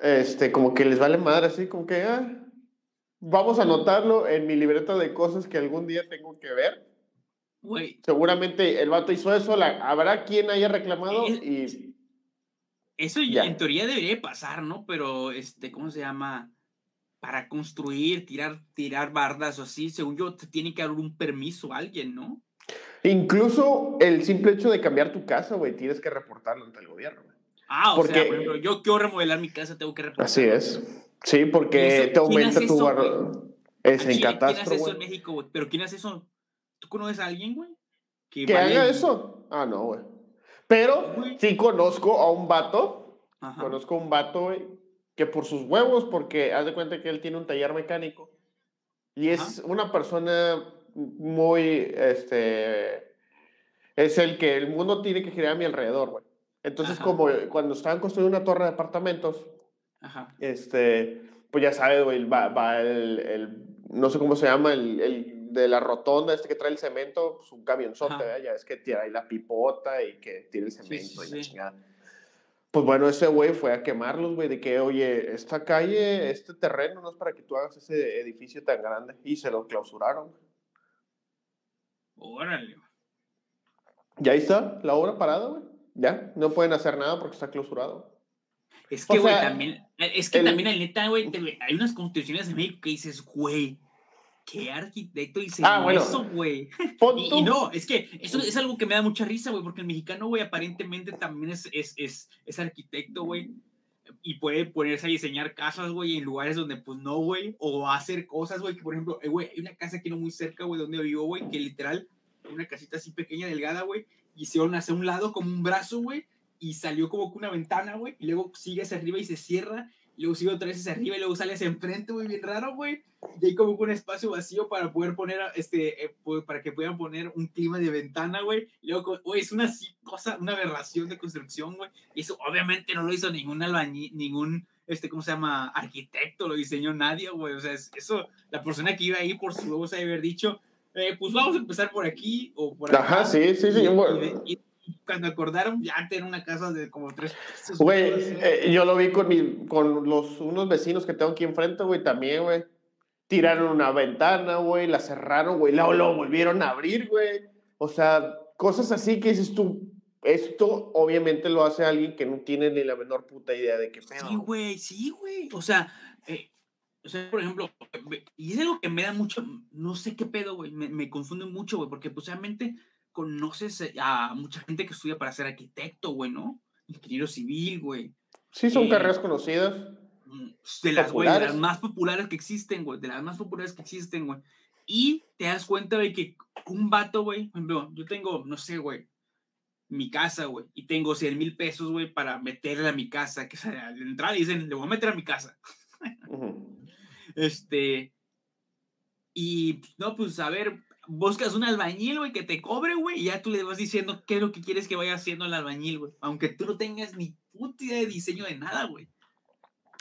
este, como que les vale madre así, como que, ah, vamos a anotarlo en mi libreta de cosas que algún día tengo que ver. Seguramente el vato hizo eso, la- habrá quien haya reclamado Es- y... eso Ya. en teoría debería de pasar, ¿no? Pero, este, ¿cómo se llama? Para construir, tirar, tirar bardas o así, según yo, te tiene que dar un permiso a alguien, ¿no? Incluso el simple hecho de cambiar tu casa, güey, tienes que reportarlo ante el gobierno. güey. Ah, o Porque- sea, por ejemplo, yo quiero remodelar mi casa, tengo que reportar. Así es. Sí, porque ¿Y eso- te aumenta tu bar- Es Al en Chile, ¿Quién catastro, hace eso en México, güey? ¿Pero quién hace eso? ¿Tú conoces a alguien, güey? ¿Que haga eso? Ah, no, güey. Pero sí conozco a un vato, Ajá. conozco a un vato, güey, que por sus huevos, porque haz de cuenta que él tiene un taller mecánico y es una persona muy, este, es el que el mundo tiene que girar a mi alrededor, güey. Entonces, Ajá. como cuando estaban construyendo una torre de apartamentos, Ajá. este, pues ya sabes, güey, va, va el, el- no sé cómo se llama, el, el de la rotonda, este que trae el cemento, pues un camionzote. ¿verdad? ya es que tira ahí la pipota y que tira el cemento sí, y la sí. chingada. Pues bueno, ese güey fue a quemarlos, güey, de que, oye, esta calle, este terreno no es para que tú hagas ese edificio tan grande. Y se lo clausuraron. Órale. Y ahí está, la obra parada, güey. Ya, no pueden hacer nada porque está clausurado. Es que, güey, también. Es que el- también, el neta, güey, hay unas construcciones en México que dices, güey, ¿qué arquitecto dice Ah, bueno. eso, güey? Y no, es que eso es algo que me da mucha risa, güey, porque el mexicano, güey, aparentemente también es, es, es, es arquitecto, güey, y puede ponerse a diseñar casas, güey, en lugares donde, pues, no, güey, o hacer cosas, güey, que, por ejemplo, eh, güey, hay una casa aquí no muy cerca, güey, donde vivo, güey, que literal, una casita así pequeña, delgada, güey, hicieron hacia un lado como un brazo, güey, y salió como que una ventana, güey, y luego sigue hacia arriba y se cierra, y luego sigue otra vez hacia arriba y luego sale hacia enfrente, güey, bien raro, güey. Y hay como que un espacio vacío para poder poner, este, eh, pu- para que puedan poner un clima de ventana, güey. Luego, güey, es una cosa, una aberración de construcción, güey. Eso obviamente no lo hizo ningún albañil, ningún, este, ¿cómo se llama? Arquitecto, lo diseñó nadie, güey. O sea, es- eso, la persona que iba ahí por su huevos ha de haber dicho, eh, pues vamos a empezar por aquí o por acá. Ajá, sí, sí, sí. Y- y bueno. de- y- y cuando acordaron, ya tener una casa de como tres. Güey, eh, yo lo vi con, mi, con los, unos vecinos que tengo aquí enfrente, güey, también, güey. Tiraron una ventana, güey, la cerraron, güey, luego lo volvieron a abrir, güey. O sea, cosas así que dices tú, esto obviamente lo hace alguien que no tiene ni la menor puta idea de qué pedo. Sí, güey, sí, güey. O sea, eh, o sea, por ejemplo, y es algo que me da mucho, no sé qué pedo, güey, me, me confunde mucho, güey, porque pues obviamente conoces eh, a mucha gente que estudia para ser arquitecto, güey, ¿no? Ingeniero civil, güey. Sí, son eh, carreras conocidas. Mm, De las, güey, de las más populares que existen, güey, de las más populares que existen, güey. Y te das cuenta, güey, que un vato, güey, por ejemplo, yo tengo, no sé, güey, mi casa, güey, y tengo 100 mil pesos, güey, para meterle a mi casa, que sea, al entrar dicen, le voy a meter a mi casa. Ujú. Este. Y no, pues a ver, buscas un albañil, güey, que te cobre, güey, y ya tú le vas diciendo qué es lo que quieres que vaya haciendo el albañil, güey. Aunque tú no tengas ni puta idea de diseño de nada, güey.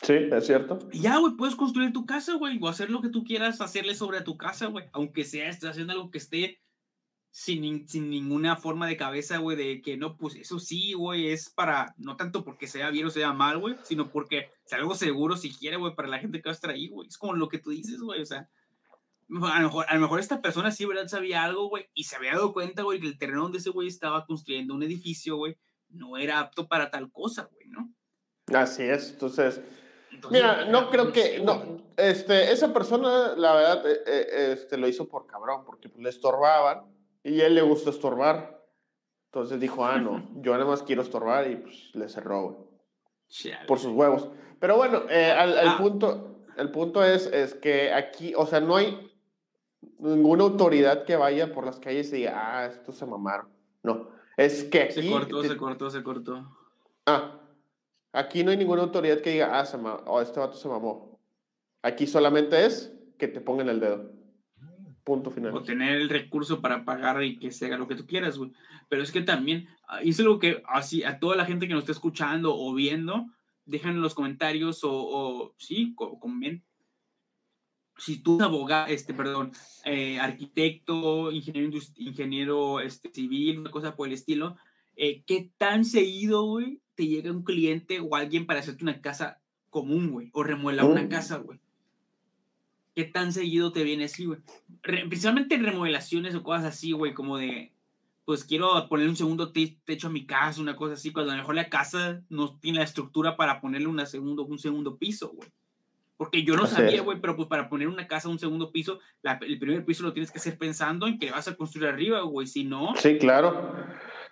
Sí, es cierto. Y ya, güey, puedes construir tu casa, güey, o hacer lo que tú quieras hacerle sobre tu casa, güey. Aunque sea, estés haciendo algo que esté sin, sin ninguna forma de cabeza, güey, de que no, pues eso sí, güey, es para, no tanto porque sea bien o sea mal, güey, sino porque sea algo seguro si quiere, güey, para la gente que va a estar ahí, güey. Es como lo que tú dices, güey, o sea, a lo mejor, a lo mejor esta persona sí, ¿verdad? Sabía algo, güey, y se había dado cuenta, güey, que el terreno donde ese güey estaba construyendo un edificio, güey, no era apto para tal cosa, güey, ¿no? Así es. Entonces, Entonces, mira, no creo que, no, este, esa persona, la verdad, eh, eh, este, lo hizo por cabrón, porque pues, le estorbaban y a él le gusta estorbar. Entonces dijo, ah, no, yo nada más quiero estorbar y pues le cerró, por sus huevos. Pero bueno, eh, al, al Ah. punto, el punto es, es que aquí, o sea, no hay ninguna autoridad que vaya por las calles y diga, ah, esto se mamaron. No, es que aquí... Se cortó, te- se cortó, se cortó. Ah, Aquí no hay ninguna autoridad que diga, ah, se ma- oh, este vato se mamó. Aquí solamente es que te pongan el dedo. Punto final. o tener el recurso para pagar y que se haga lo que tú quieras, güey. Pero es que también, ah, es algo que así a toda la gente que nos está escuchando o viendo, dejan en los comentarios o, o sí, co- comenten. Si tú eres abogado, este, perdón, eh, arquitecto, ingeniero, ingeniero este, civil, una cosa por el estilo, eh, ¿qué tan seguido, güey, te llega un cliente o alguien para hacerte una casa común, güey? O remodelar una Mm. casa, güey. ¿Qué tan seguido te viene así, güey? Re- principalmente en remodelaciones o cosas así, güey, como de, pues quiero poner un segundo te- techo a mi casa, una cosa así, cuando a lo mejor la casa no tiene la estructura para ponerle una segundo, un segundo piso, güey. Porque yo no sabía, güey, pero pues para poner una casa un segundo piso, la- el primer piso lo tienes que hacer pensando en que vas a construir arriba, güey, si no, Sí, claro.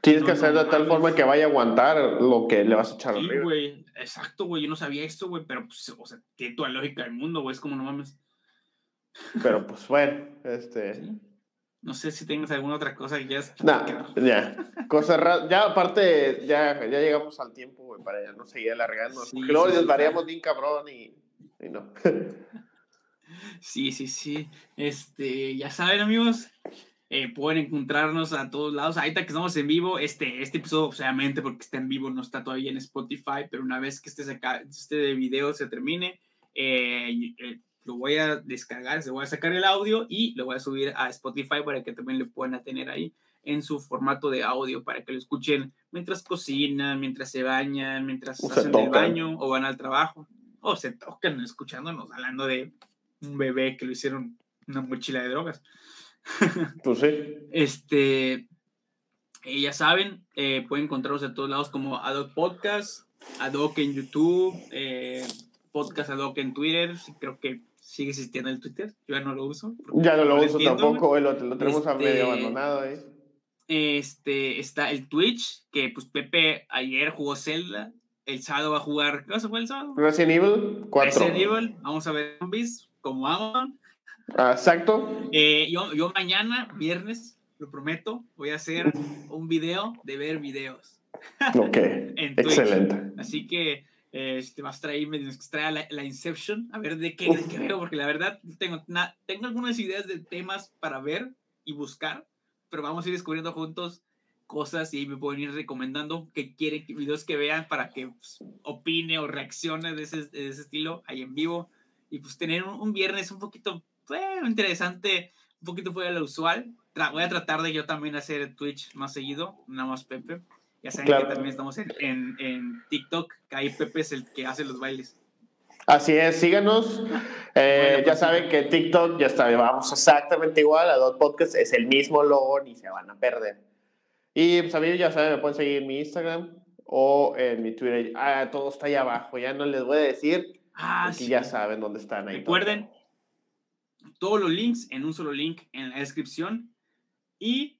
Tienes No, que hacer no de tal mames. forma que vaya a aguantar lo que le vas a echar sí, arriba. güey, exacto, güey, yo no sabía esto, güey, pero pues, o sea, tiene toda lógica del mundo, güey, es como no mames. Pero pues bueno, este. ¿sí? No sé si tengas alguna otra cosa que quieras Nah, ya. Cosas ra- Ya, aparte, ya, ya llegamos al tiempo, güey, para ya no seguir alargando. Sí, porque luego sí, desvariamos bien cabrón y, y no. Sí, sí, sí. Este, ya saben, amigos, eh, pueden encontrarnos a todos lados. Ahorita que estamos en vivo, este, este episodio, obviamente, porque está en vivo, no está todavía en Spotify, pero una vez que este, este video se termine, eh, eh, lo voy a descargar, se voy a sacar el audio y lo voy a subir a Spotify para que también lo puedan tener ahí en su formato de audio para que lo escuchen mientras cocinan, mientras se bañan, mientras O se hacen el baño o van al trabajo o se tocan escuchándonos hablando de un bebé que lo hicieron una mochila de drogas. Pues sí. Este, eh, ya saben, eh, pueden encontrarnos a todos lados como Adoc Podcast, Adoc en YouTube, eh, Podcast Adoc en Twitter. Creo que sigue existiendo el Twitter. Yo ya no lo uso. Ya no lo uso entiendo, tampoco, lo, lo tenemos a Este- medio abandonado ahí. Este, está el Twitch, que pues Pepe ayer jugó Zelda. El sábado va a jugar. ¿Qué cosa fue el sábado? Resident Evil 4. Resident Evil. Vamos a ver zombies como Amazon. Ah, exacto. Eh, yo, yo mañana, viernes, lo prometo, voy a hacer un video de ver videos. Ok. En. Excelente. Así que eh, este, vas a traer, me tienes que traer la, la Inception, a ver de qué, de qué veo, porque la verdad tengo, na- tengo algunas ideas de temas para ver y buscar, pero vamos a ir descubriendo juntos cosas y ahí me pueden ir recomendando que quieren, videos que vean para que pues, opine o reaccione de ese, de ese estilo ahí en vivo y pues tener un, un viernes un poquito interesante, un poquito fuera de lo usual. Tra- voy a tratar de yo también hacer Twitch más seguido, nada más Pepe. Ya saben Claro. que también estamos en, en, en TikTok, que ahí Pepe es el que hace los bailes. Así es, síganos. Eh, Bueno, ya pues, saben que TikTok ya está, vamos exactamente igual. A Dot Podcast es el mismo logo, ni se van a perder. Y pues a mí ya saben, me pueden seguir en mi Instagram o en mi Twitter. Ah, todo está ahí abajo, ya no les voy a decir, Ah, sí. ya saben dónde están ahí. Recuerden todos los links en un solo link en la descripción y